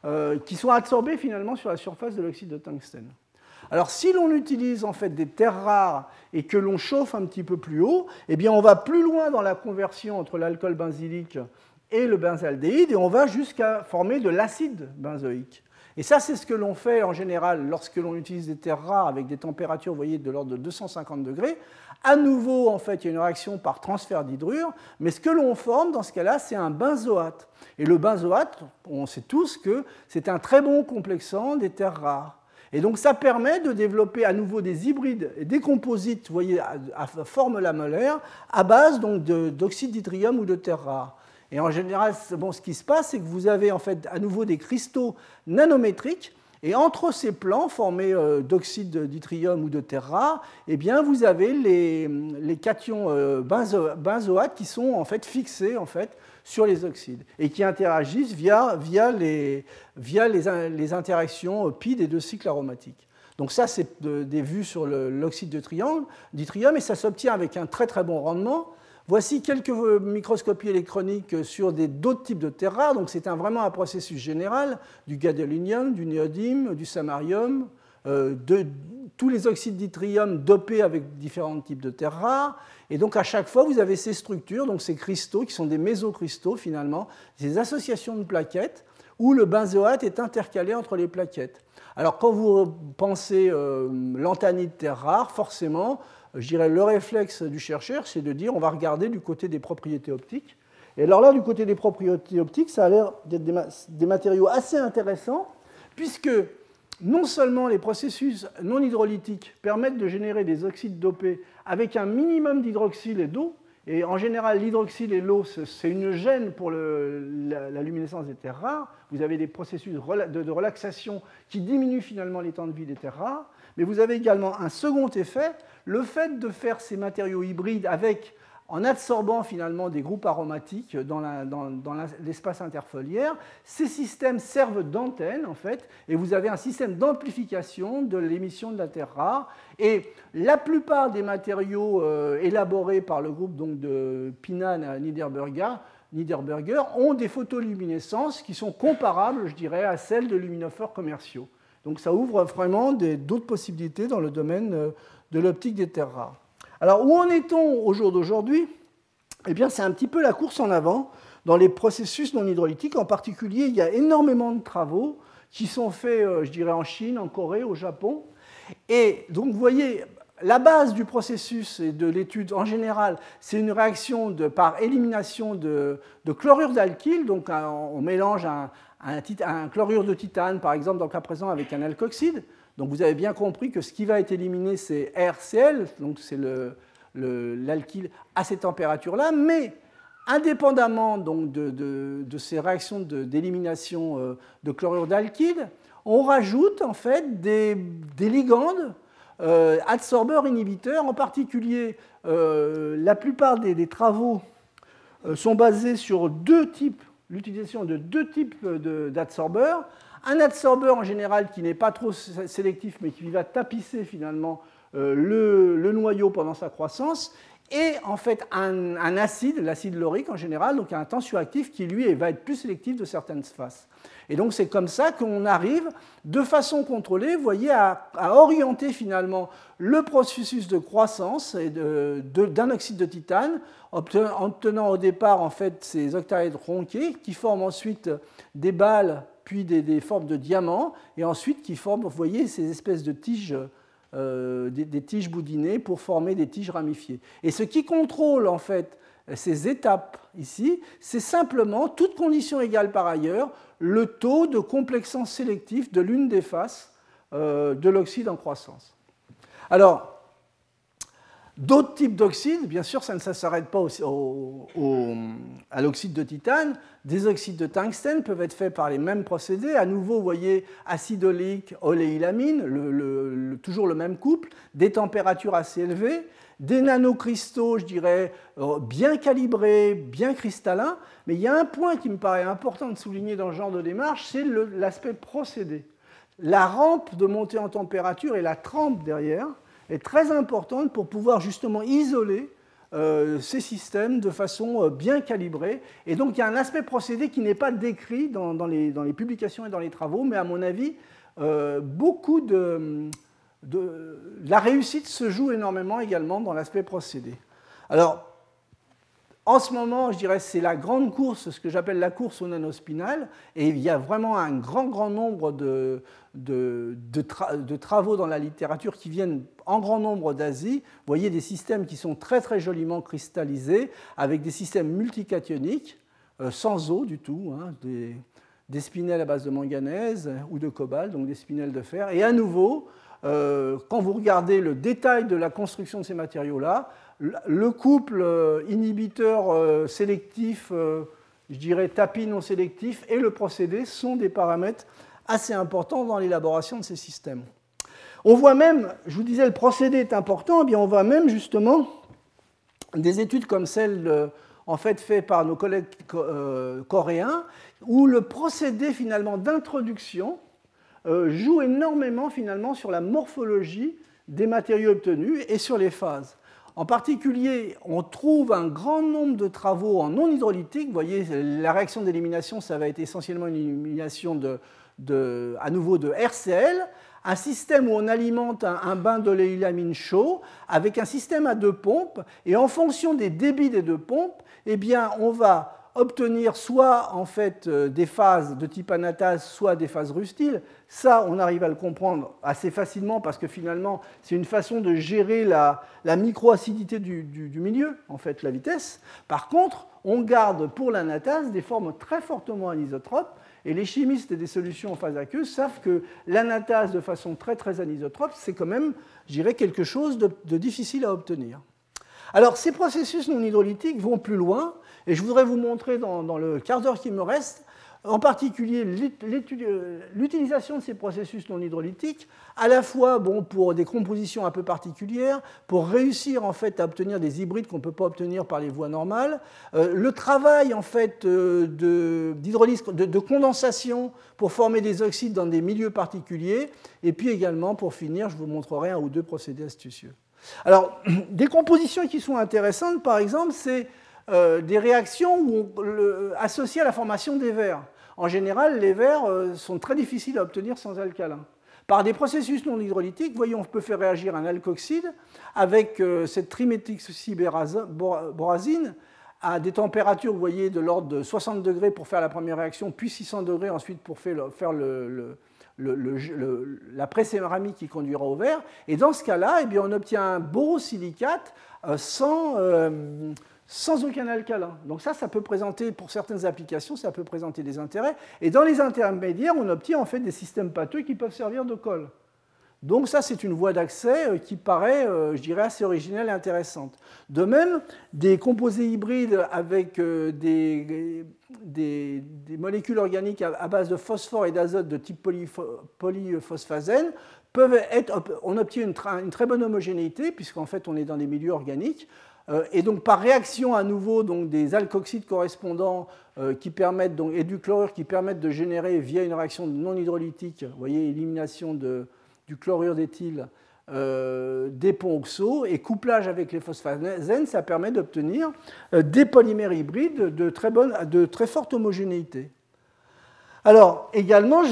B: euh, qui sont absorbées finalement sur la surface de l'oxyde de tungstène. Alors si l'on utilise en fait des terres rares et que l'on chauffe un petit peu plus haut, eh bien on va plus loin dans la conversion entre l'alcool benzylique et le benzaldéhyde et on va jusqu'à former de l'acide benzoïque. Et ça, c'est ce que l'on fait en général lorsque l'on utilise des terres rares avec des températures, voyez, de l'ordre de 250 degrés. À nouveau, en fait, il y a une réaction par transfert d'hydrure, mais ce que l'on forme dans ce cas-là, c'est un benzoate. Et le benzoate, on sait tous que c'est un très bon complexant des terres rares. Et donc ça permet de développer à nouveau des hybrides et des composites, vous voyez, à, forme lamolaire, à base d'oxyde d'yttrium ou de terres rares. Et en général, bon, ce qui se passe, c'est que vous avez en fait à nouveau des cristaux nanométriques. Et entre ces plans formés euh, d'oxyde d'yttrium ou de terre rare, eh bien, vous avez les, les cations euh, benzoates qui sont en fait fixés en fait, sur les oxydes et qui interagissent via, via, les, via les, interactions pi des deux cycles aromatiques. Donc ça, c'est des vues sur l'oxyde d'yttrium et ça s'obtient avec un très très bon rendement. Voici quelques microscopies électroniques sur d'autres types de terres rares. Donc c'est vraiment un processus général du gadolinium, du néodyme, du samarium, euh, de tous les oxydes d'yttrium dopés avec différents types de terres rares. Et donc à chaque fois, vous avez ces structures, donc ces cristaux qui sont des mésocristaux finalement, ces associations de plaquettes où le benzoate est intercalé entre les plaquettes. Alors quand vous pensez euh, terre rare, forcément, je dirais, le réflexe du chercheur, c'est de dire on va regarder du côté des propriétés optiques. Et alors là, du côté des propriétés optiques, ça a l'air d'être des, matériaux assez intéressants, puisque non seulement les processus non hydrolytiques permettent de générer des oxydes dopés avec un minimum d'hydroxyle et d'eau, et en général, l'hydroxyle et l'eau, c'est une gêne pour la, luminescence des terres rares. Vous avez des processus de relaxation qui diminuent finalement les temps de vie des terres rares. Mais vous avez également un second effet, le fait de faire ces matériaux hybrides avec, en absorbant finalement des groupes aromatiques dans, l'espace interfoliaire, ces systèmes servent d'antenne en fait, et vous avez un système d'amplification de l'émission de la terre rare. Et la plupart des matériaux euh, élaborés par le groupe de Pinan à Niederberger, Niederberger ont des photoluminescences qui sont comparables, je dirais, à celles de luminophores commerciaux. Donc ça ouvre vraiment d'autres possibilités dans le domaine euh, de l'optique des terres rares. Alors où en est-on au jour d'aujourd'hui? Eh bien c'est un petit peu la course en avant dans les processus non hydrolytiques. En particulier, il y a énormément de travaux qui sont faits, euh, je dirais, en Chine, en Corée, au Japon. Et donc vous voyez, la base du processus et de l'étude en général, c'est une réaction par élimination de, chlorure d'alkyle. Donc on mélange un, chlorure de titane, par exemple, dans le cas présent, avec un alkoxide. Donc vous avez bien compris que ce qui va être éliminé, c'est RCl, donc c'est l'alkyle à ces températures-là, mais indépendamment de, ces réactions d'élimination euh, de, chlorure d'alkyle, on rajoute en fait des, ligandes euh, adsorbeurs inhibiteurs, en particulier euh, la plupart des travaux sont basés sur deux types l'utilisation de deux types d'adsorbeurs. Un adsorbeur en général qui n'est pas trop sélectif mais qui va tapisser finalement euh, le, noyau pendant sa croissance et en fait un, acide, l'acide laurique en général, donc un tensioactif qui lui va être plus sélectif de certaines faces. Et donc c'est comme ça qu'on arrive de façon contrôlée, vous voyez, à, orienter finalement le processus de croissance d'un oxyde de titane, obtenant au départ en fait ces octaèdres ronqués qui forment ensuite des balles puis des, formes de diamants et ensuite qui forment, vous voyez, ces espèces de tiges. Euh, des, tiges boudinées pour former des tiges ramifiées. Et ce qui contrôle en fait ces étapes ici, c'est simplement, toutes conditions égales par ailleurs, le taux de complexance sélectif de l'une des faces euh, de l'oxyde en croissance. Alors, d'autres types d'oxydes, bien sûr, ça ne s'arrête pas à l'oxyde de titane. Des oxydes de tungstène peuvent être faits par les mêmes procédés. À nouveau, vous voyez acide oléique, oléilamine, toujours le même couple, des températures assez élevées des nanocristaux, je dirais, euh, bien calibrés, bien cristallins. Mais il y a un point qui me paraît important de souligner dans ce genre de démarche, c'est l'aspect procédé. La rampe de montée en température et la trempe derrière est très importante pour pouvoir justement isoler euh, ces systèmes de façon euh, bien calibrée. Et donc il y a un aspect procédé qui n'est pas décrit dans, les, publications et dans les travaux, mais à mon avis, beaucoup de la réussite se joue énormément également dans l'aspect procédé. Alors, en ce moment, je dirais, c'est la grande course, ce que j'appelle la course au nanospinal, et il y a vraiment un grand, grand nombre de, de, travaux dans la littérature qui viennent en grand nombre d'Asie. Vous voyez des systèmes qui sont très, très joliment cristallisés, avec des systèmes multicationiques, euh, sans eau du tout, hein, des, des spinels à base de manganèse ou de cobalt, donc des spinels de fer. Et à nouveau, euh, quand vous regardez le détail de la construction de ces matériaux-là, le couple euh, inhibiteur euh, sélectif, je dirais tapis non sélectif, et le procédé sont des paramètres assez importants dans l'élaboration de ces systèmes. On voit même, je vous disais, le procédé est important, eh bien on voit même justement des études comme celle en fait faites par nos collègues coréens où le procédé finalement d'introduction euh, joue énormément finalement sur la morphologie des matériaux obtenus et sur les phases. En particulier, on trouve un grand nombre de travaux en non hydrolytique. Vous voyez, la réaction d'élimination, ça va être essentiellement une élimination à nouveau de RCL, un système où on alimente un, bain d'oléilamine chaud avec un système à deux pompes, et en fonction des débits des deux pompes, eh bien, on va obtenir soit en fait euh, des phases de type anatase, soit des phases rustiles. Ça, on arrive à le comprendre assez facilement parce que finalement, c'est une façon de gérer la, microacidité du, milieu, en fait, la vitesse. Par contre, on garde pour l'anatase des formes très fortement anisotropes. Et les chimistes des solutions en phase aqueuse savent que l'anatase de façon très très anisotrope, c'est quand même, je dirais, quelque chose de difficile à obtenir. Alors, ces processus non hydrolytiques vont plus loin et je voudrais vous montrer dans, le quart d'heure qui me reste, en particulier l'utilisation de ces processus non hydrolytiques, à la fois bon, pour des compositions un peu particulières, pour réussir en fait à obtenir des hybrides qu'on ne peut pas obtenir par les voies normales, euh, le travail en fait euh, de, de, condensation pour former des oxydes dans des milieux particuliers, et puis également pour finir, je vous montrerai un ou deux procédés astucieux. Alors, des compositions qui sont intéressantes, par exemple, c'est euh, des réactions associées à la formation des verres. En général, les verres euh, sont très difficiles à obtenir sans alcalin. Par des processus non hydrolytiques, voyons, on peut faire réagir un alkoxyde avec euh, cette triméthylcyberazine à des températures, vous voyez, de l'ordre de 60 degrés pour faire la première réaction, puis 600 degrés ensuite pour faire la pré-céramique qui conduira au verre. Et dans ce cas-là, eh on obtient un borosilicate sans, sans aucun alcalin. Donc ça, ça peut présenter, pour certaines applications, ça peut présenter des intérêts. Et dans les intermédiaires, on obtient en fait des systèmes pâteux qui peuvent servir de colle. Donc ça, c'est une voie d'accès euh, qui paraît, euh, je dirais, assez originelle et intéressante. De même, des composés hybrides avec euh, des, molécules organiques à, base de phosphore et d'azote de type polyphosphazène peuvent être, on obtient une très bonne homogénéité, puisqu'en fait, on est dans des milieux organiques. Euh, et donc par réaction à nouveau donc, des alkoxydes correspondants euh, qui permettent, donc, et du chlorure qui permettent de générer via une réaction non hydrolytique, vous voyez, élimination de, du chlorure d'éthyle, euh, des ponts oxo et couplage avec les phosphazènes, ça permet d'obtenir des polymères hybrides de très, de très forte homogénéité. Alors, également,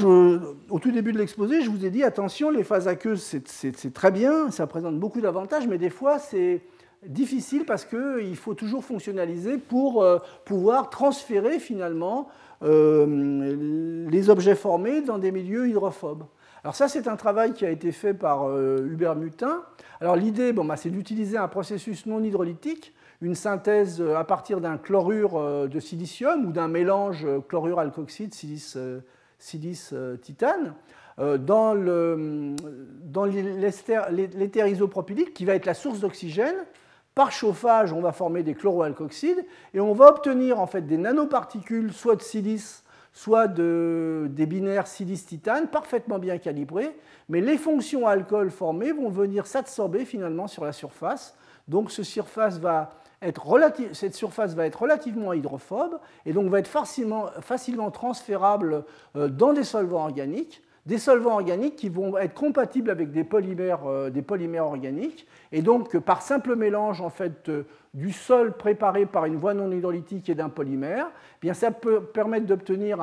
B: au tout début de l'exposé, je vous ai dit, attention, les phases aqueuses, c'est très bien, ça présente beaucoup d'avantages, mais des fois, c'est difficile parce qu'il faut toujours fonctionnaliser pour euh, pouvoir transférer finalement euh, les objets formés dans des milieux hydrophobes. Alors ça, c'est un travail qui a été fait par euh, Hubert Mutin. Alors l'idée, bon, bah, c'est d'utiliser un processus non hydrolytique, une synthèse à partir d'un chlorure de silicium ou d'un mélange chlorure alkoxyde silice, silice titane dans l'éther isopropylique qui va être la source d'oxygène par chauffage, on va former des chloroalkoxydes et on va obtenir en fait des nanoparticules, soit de silice, soit de, des binaires silice-titane, parfaitement bien calibrés, mais les fonctions alcool formées vont venir s'absorber finalement sur la surface. Donc cette surface va être relativement hydrophobe et donc va être facilement, facilement transférable euh, dans des solvants organiques des solvants organiques qui vont être compatibles avec des polymères, euh, organiques. Et donc, par simple mélange en fait, euh, du sol préparé par une voie non hydrolytique et d'un polymère, eh bien, ça peut permettre d'obtenir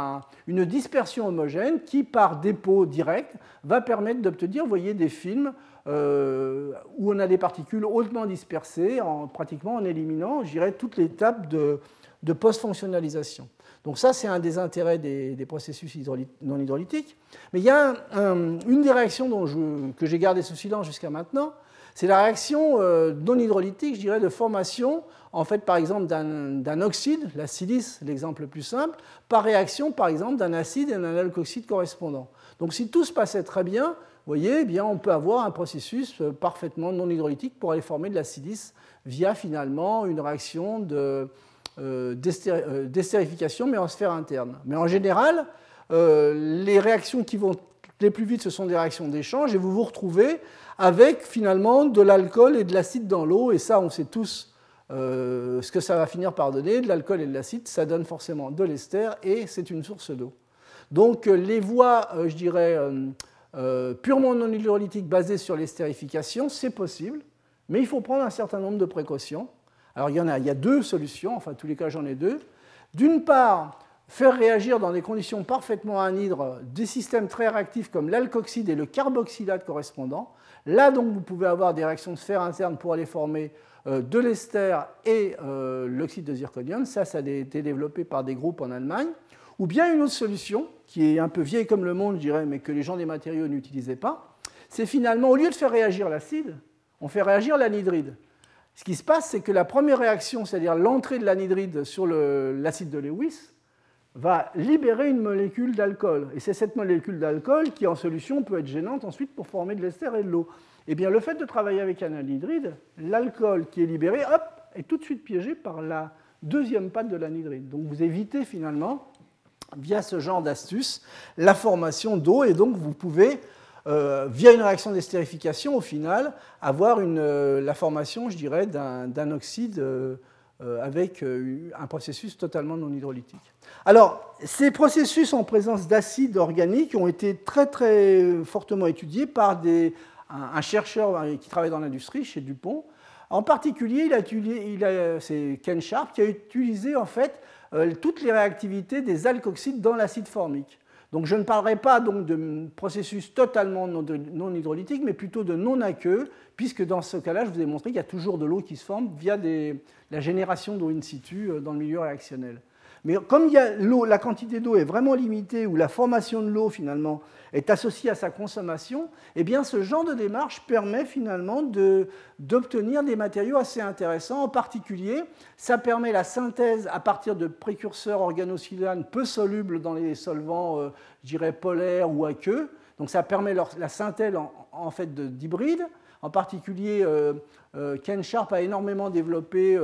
B: une dispersion homogène qui, par dépôt direct, va permettre d'obtenir des films où on a des particules hautement dispersées, en, pratiquement en éliminant, toute l'étape de, de post-fonctionnalisation. Donc ça, c'est un des intérêts des, processus non hydrolytiques. Mais il y a une des réactions dont que j'ai gardé sous silence jusqu'à maintenant, c'est la réaction euh, non hydrolytique, je dirais, de formation, en fait, par exemple, d'un oxyde, la silice, l'exemple le plus simple, par réaction, par exemple, d'un acide et d'un alkoxyde correspondant. Donc si tout se passait très bien, vous voyez, eh bien, on peut avoir un processus euh, parfaitement non hydrolytique pour aller former de la silice via finalement une réaction de, d'estérification, mais en sphère interne. Mais en général, euh, les réactions qui vont les plus vite, ce sont des réactions d'échange, et vous vous retrouvez avec finalement de l'alcool et de l'acide dans l'eau, et ça, on sait tous euh, ce que ça va finir par donner. De l'alcool et de l'acide, ça donne forcément de l'ester, et c'est une source d'eau. Donc les voies, je dirais, purement non hydrolytiques basées sur l'estérification, c'est possible, mais il faut prendre un certain nombre de précautions. Alors il y en a, deux solutions, enfin en tous les cas j'en ai deux. D'une part, faire réagir dans des conditions parfaitement anhydres des systèmes très réactifs comme l'alcoxyde et le carboxylate correspondant. Là donc vous pouvez avoir des réactions de sphère interne pour aller former euh, de l'ester et euh, l'oxyde de zirconium. Ça, ça a été développé par des groupes en Allemagne. Ou bien une autre solution, qui est un peu vieille comme le monde, je dirais, mais que les gens des matériaux n'utilisaient pas, c'est finalement, au lieu de faire réagir l'acide, on fait réagir l'anhydride. Ce qui se passe, c'est que la première réaction, c'est-à-dire l'entrée de l'anhydride sur l'acide de Lewis, va libérer une molécule d'alcool. Et c'est cette molécule d'alcool qui, en solution, peut être gênante ensuite pour former de l'ester et de l'eau. Eh bien, le fait de travailler avec un anhydride, l'alcool qui est libéré, hop, est tout de suite piégé par la deuxième patte de l'anhydride. Donc, vous évitez finalement, via ce genre d'astuce, la formation d'eau, et donc vous pouvez euh, via une réaction d'estérification, au final, avoir euh, la formation, je dirais, d'un oxyde euh, avec un processus totalement non hydrolytique. Alors, ces processus en présence d'acides organiques ont été très très fortement étudiés par un, chercheur qui travaille dans l'industrie, chez Dupont. En particulier, c'est Ken Sharp qui a utilisé en fait toutes les réactivités des alkoxydes dans l'acide formique. Donc je ne parlerai pas donc de processus totalement non hydrolytique, mais plutôt de non aqueux, puisque dans ce cas-là, je vous ai montré qu'il y a toujours de l'eau qui se forme via la génération d'eau in situ euh, dans le milieu réactionnel. Mais comme la quantité d'eau est vraiment limitée, ou la formation de l'eau finalement est associée à sa consommation, eh bien ce genre de démarche permet finalement d'obtenir des matériaux assez intéressants. En particulier, ça permet la synthèse à partir de précurseurs organosilanes peu solubles dans les solvants, euh, je dirais, polaires ou aqueux. Donc ça permet la synthèse en fait d'hybrides. En particulier, euh, euh, Ken Sharp a énormément développé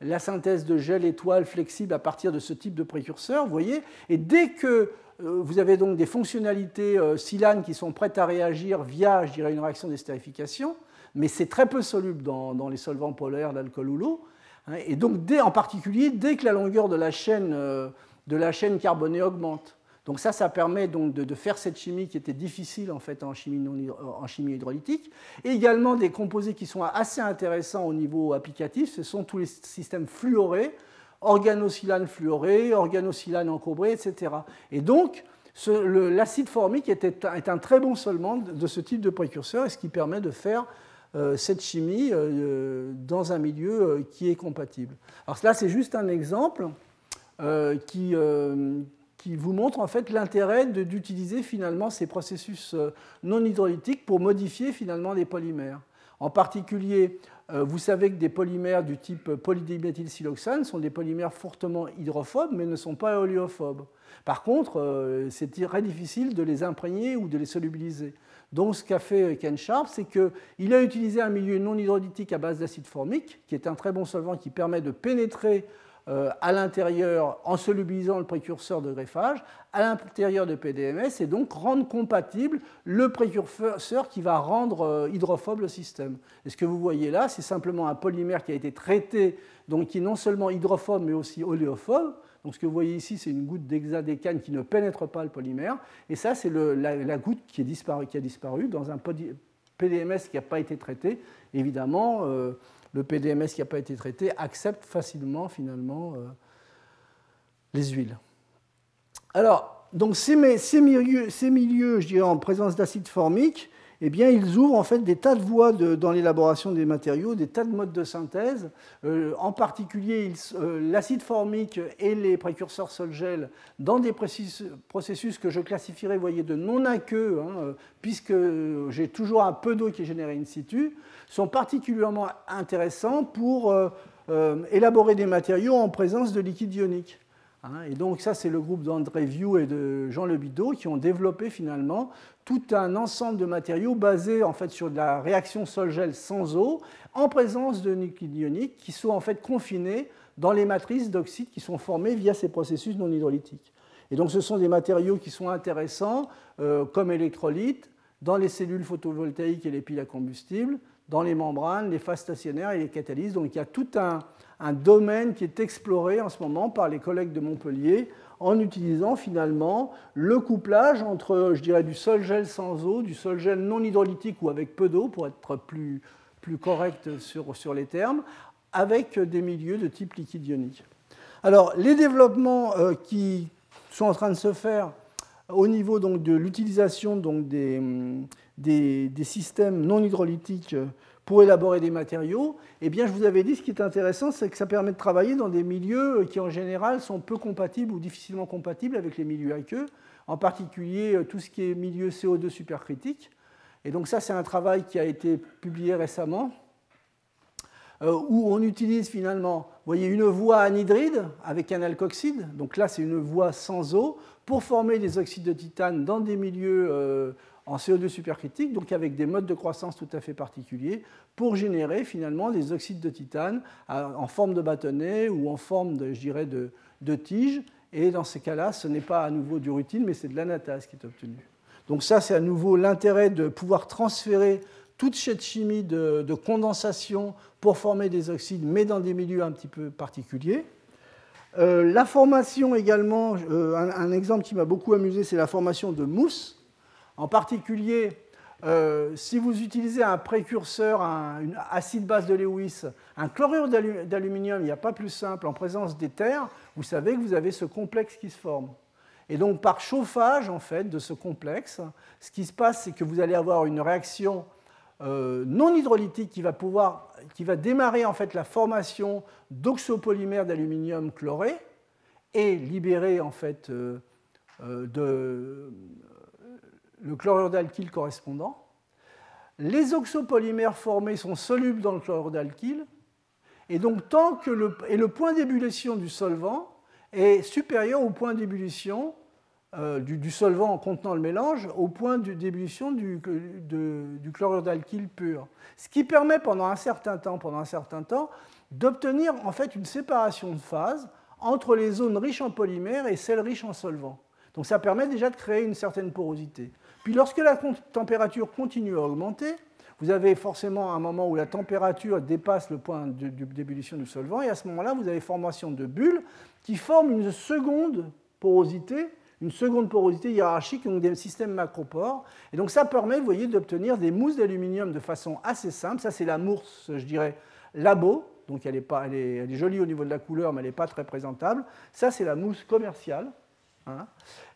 B: la synthèse de gel étoile flexible à partir de ce type de précurseur, vous voyez. Et dès que vous avez donc des fonctionnalités silanes qui sont prêtes à réagir via, je dirais, une réaction d'estérification, mais c'est très peu soluble dans, les solvants polaires, l'alcool ou l'eau. Hein. et donc, en particulier, dès que la longueur de la chaîne, de la chaîne carbonée augmente, donc ça, ça permet de, faire cette chimie qui était difficile en fait chimie, en chimie hydraulique. Et également des composés qui sont assez intéressants au niveau applicatif, ce sont tous les systèmes fluorés, organosilane fluoré, organosilane encombré, etc. Et donc, l'acide formique est, un très bon solvant de ce type de précurseur, et ce qui permet de faire euh, cette chimie euh, dans un milieu euh, qui est compatible. Alors là, c'est juste un exemple qui, qui vous montre en fait l'intérêt d'utiliser finalement ces processus euh, non hydrolytiques pour modifier finalement les polymères. En particulier, euh, vous savez que des polymères du type polydiméthylsiloxane sont des polymères fortement hydrophobes mais ne sont pas oléophobes. Par contre, euh, c'est très difficile de les imprégner ou de les solubiliser. Donc ce qu'a fait Ken Sharp, c'est qu'il a utilisé un milieu non hydrolytique à base d'acide formique, qui est un très bon solvant qui permet de pénétrer euh, à l'intérieur en solubilisant le précurseur de greffage, à l'intérieur de PDMS, et donc rendre compatible le précurseur qui va rendre euh, hydrophobe le système. Et ce que vous voyez là, c'est simplement un polymère qui a été traité, donc qui est non seulement hydrophobe, mais aussi oléophobe. Donc ce que vous voyez ici, c'est une goutte d'hexadécane qui ne pénètre pas le polymère. Et ça, c'est la, goutte qui a disparu dans un PDMS qui n'a pas été traité. Évidemment, euh, le PDMS qui n'a pas été traité accepte facilement finalement euh, les huiles. Alors, donc ces, milieux, ces milieux, je dirais, en présence d'acide formique, eh bien, ils ouvrent en fait des tas de voies dans l'élaboration des matériaux, des tas de modes de synthèse. Euh, en particulier, euh, l'acide formique et les précurseurs sol-gel dans des processus que je classifierais, voyez, de non aqueux, hein, euh, puisque j'ai toujours un peu d'eau qui est générée in situ, sont particulièrement intéressants pour élaborer des matériaux en présence de liquide ionique. Hein. Et donc ça, c'est le groupe d'André Vieux et de Jean Lebideau qui ont développé finalement tout un ensemble de matériaux basés en fait sur de la réaction sol-gel sans eau en présence de liquide ionique qui sont en fait confinés dans les matrices d'oxyde qui sont formées via ces processus non hydrolytiques. Et donc ce sont des matériaux qui sont intéressants euh, comme électrolytes dans les cellules photovoltaïques et les piles à combustible, dans les membranes, les phases stationnaires et les catalyses. Donc il y a tout un, un domaine qui est exploré en ce moment par les collègues de Montpellier en utilisant finalement le couplage entre, je dirais, du sol gel sans eau, du sol gel non hydrolytique ou avec peu d'eau, pour être plus, plus correct sur, sur les termes, avec des milieux de type liquide ionique. Alors, les développements euh, qui sont en train de se faire au niveau donc, de l'utilisation des, des, des, systèmes non hydrolytiques pour élaborer des matériaux, eh bien, je vous avais dit, ce qui est intéressant, c'est que ça permet de travailler dans des milieux qui, en général, sont peu compatibles ou difficilement compatibles avec les milieux aqueux, en particulier euh, tout ce qui est milieu CO2 supercritique. Et donc ça, c'est un travail qui a été publié récemment, euh, où on utilise finalement, voyez, une voie anhydride avec un alkoxide, donc là, c'est une voie sans eau, pour former des oxydes de titane dans des milieux euh, en CO2 supercritique, donc avec des modes de croissance tout à fait particuliers, pour générer finalement des oxydes de titane en forme de bâtonnet ou en forme, de, je dirais, de, de tige. Et dans ces cas-là, ce n'est pas à nouveau du rutile, mais c'est de l'anatase qui est obtenu. Donc ça, c'est à nouveau l'intérêt de pouvoir transférer toute cette chimie de, condensation pour former des oxydes, mais dans des milieux un petit peu particuliers. Euh, la formation également, euh, un, exemple qui m'a beaucoup amusé, c'est la formation de mousse. En particulier, euh, si vous utilisez un précurseur, un, acide base de Lewis, un chlorure d'aluminium, il n'y a pas plus simple, en présence d'éther, vous savez que vous avez ce complexe qui se forme. Et donc par chauffage en fait de ce complexe, ce qui se passe, c'est que vous allez avoir une réaction euh, non hydrolytique qui va pouvoir, qui va démarrer en fait la formation d'oxopolymères d'aluminium chloré et libérer en fait euh, de, le chlorure d'alkyle correspondant. Les oxopolymères formés sont solubles dans le chlorure d'alkyle, et donc tant que le, et le point d'ébullition du solvant est supérieur au point d'ébullition euh, du, solvant contenant le mélange au point d'ébullition du, du, chlorure d'alkyle pur. Ce qui permet pendant un certain temps, pendant un certain temps, d'obtenir en fait une séparation de phase entre les zones riches en polymères et celles riches en solvant. Donc ça permet déjà de créer une certaine porosité. Puis lorsque la température continue à augmenter, vous avez forcément un moment où la température dépasse le point d'ébullition du solvant, et à ce moment-là, vous avez formation de bulles qui forment une seconde porosité, une seconde porosité hiérarchique, donc des systèmes macropores. Et donc ça permet, d'obtenir des mousses d'aluminium de façon assez simple. Ça, c'est la mousse, je dirais, labo. Donc elle est jolie au niveau de la couleur, mais elle n'est pas très présentable. Ça, c'est la mousse commerciale. Hein.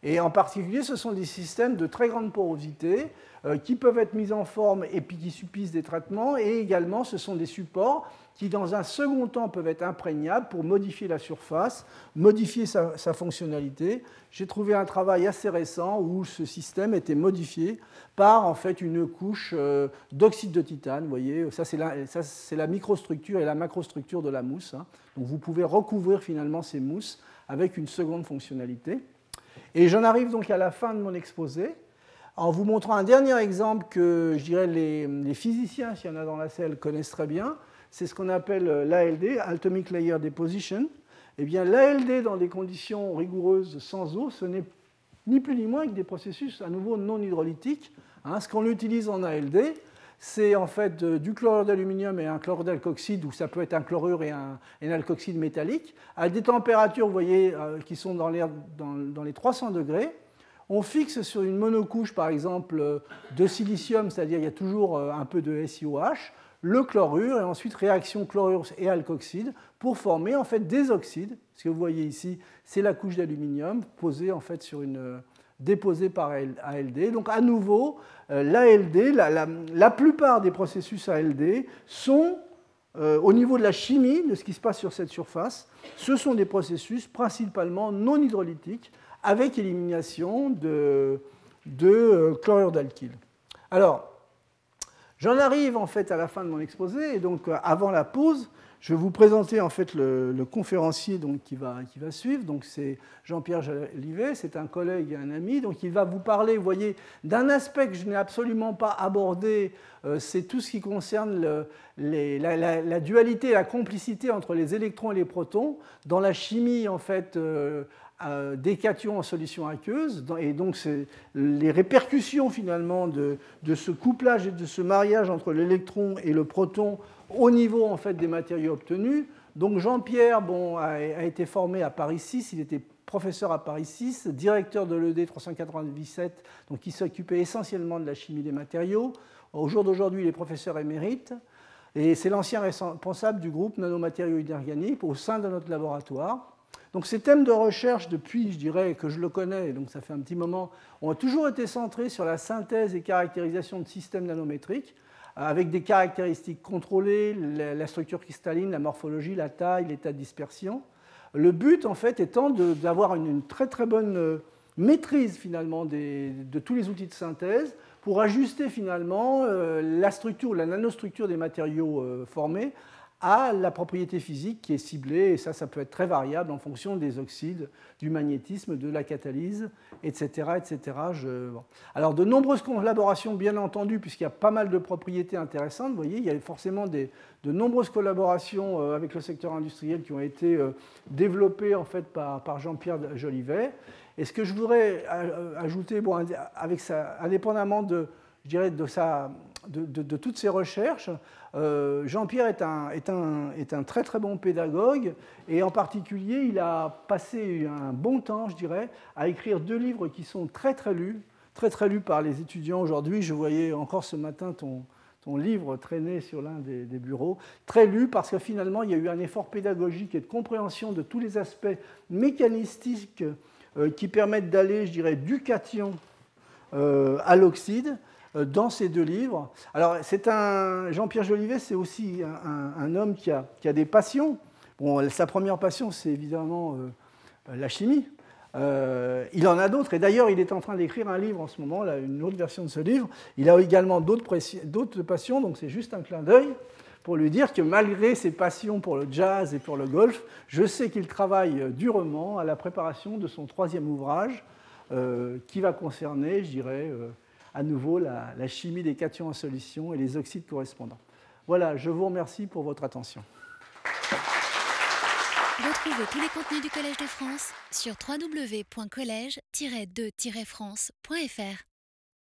B: Et en particulier, ce sont des systèmes de très grande porosité euh, qui peuvent être mis en forme et puis qui subissent des traitements. Et également, ce sont des supports qui, dans un second temps, peuvent être imprégnables pour modifier la surface, modifier sa, fonctionnalité. J'ai trouvé un travail assez récent où ce système était modifié par en fait une couche euh, d'oxyde de titane. Vous voyez, ça c'est la, microstructure et la macrostructure de la mousse. Hein. Donc vous pouvez recouvrir finalement ces mousses avec une seconde fonctionnalité. Et j'en arrive donc à la fin de mon exposé en vous montrant un dernier exemple que je dirais les, physiciens, s'il y en a dans la salle, connaissent très bien. C'est ce qu'on appelle l'ALD, Atomic Layer Deposition. Eh bien, l'ALD dans des conditions rigoureuses sans eau, ce n'est ni plus ni moins que des processus à nouveau non hydrolytiques. Hein. ce qu'on utilise en ALD, c'est en fait du chlorure d'aluminium et un chlorure d'alcoxyde, ou ça peut être un chlorure et un, alcoxyde métallique, à des températures, vous voyez, euh, qui sont dans, dans, les 300 degrés. On fixe sur une monocouche, par exemple, de silicium, c'est-à-dire il y a toujours euh, un peu de SiOH, le chlorure, et ensuite réaction chlorure et alcoxyde pour former en fait des oxydes. Ce que vous voyez ici, c'est la couche d'aluminium posée en fait sur une, déposés par ALD. Donc à nouveau, l'ALD, la, plupart des processus ALD sont au niveau de la chimie, de ce qui se passe sur cette surface, ce sont des processus principalement non hydrolytiques avec élimination de, de chlorure d'alkyle. Alors, j'en arrive en fait à la fin de mon exposé, et donc avant la pause, je vais vous présenter en fait le, conférencier donc, qui, va, qui va suivre. Donc c'est Jean-Pierre Jolivet, c'est un collègue et un ami. Donc il va vous parler, voyez, d'un aspect que je n'ai absolument pas abordé. Euh, c'est tout ce qui concerne la, dualité, la complicité entre les électrons et les protons dans la chimie en fait. Euh, euh, des cations en solution aqueuse, et donc les répercussions finalement de, de, ce couplage et de ce mariage entre l'électron et le proton au niveau en fait des matériaux obtenus. Donc Jean-Pierre bon, a, été formé à Paris 6, il était professeur à Paris 6, directeur de l'ED 397, donc qui s'occupait essentiellement de la chimie des matériaux. Au jour d'aujourd'hui, il est professeur émérite et c'est l'ancien responsable du groupe nanomatériaux inorganiques au sein de notre laboratoire. Donc ces thèmes de recherche, depuis, je dirais, que je le connais, donc ça fait un petit moment, ont toujours été centrés sur la synthèse et caractérisation de systèmes nanométriques avec des caractéristiques contrôlées, la structure cristalline, la morphologie, la taille, l'état de dispersion. Le but, en fait, étant d'avoir une, très très bonne euh, maîtrise finalement de tous les outils de synthèse pour ajuster finalement euh, la structure, la nanostructure des matériaux euh, formés à la propriété physique qui est ciblée, et ça, ça peut être très variable en fonction des oxydes, du magnétisme, de la catalyse, etc. etc. Alors, de nombreuses collaborations, bien entendu, puisqu'il y a pas mal de propriétés intéressantes, vous voyez, il y a forcément de nombreuses collaborations euh, avec le secteur industriel qui ont été euh, développées en fait par, par Jean-Pierre Jolivet. Et ce que je voudrais euh, ajouter, bon, avec ça, indépendamment de, je dirais, de, sa, de, toutes ces recherches, euh, Jean-Pierre est un, est, un, est un, très très bon pédagogue et en particulier il a passé un bon temps, je dirais, à écrire deux livres qui sont très très lus, très très lus par les étudiants aujourd'hui. Je voyais encore ce matin ton, ton livre traîner sur l'un des, bureaux, très lu parce que finalement il y a eu un effort pédagogique et de compréhension de tous les aspects mécanistiques euh, qui permettent d'aller, je dirais, du cation euh, à l'oxyde dans ces deux livres. Alors, c'est un Jean-Pierre Jolivet, c'est aussi un, homme qui a, qui a, des passions. Bon, sa première passion, c'est évidemment euh, la chimie. Euh, il en a d'autres, et d'ailleurs, il est en train d'écrire un livre en ce moment, une autre version de ce livre. Il a également d'autres passions, donc c'est juste un clin d'œil pour lui dire que malgré ses passions pour le jazz et pour le golf, je sais qu'il travaille durement à la préparation de son troisième ouvrage, qui va concerner, je dirais, à nouveau la, chimie des cations en solution et les oxydes correspondants. Voilà, je vous remercie pour votre attention.
A: Retrouvez tous les contenus du Collège de France sur www.colège-2-france.fr.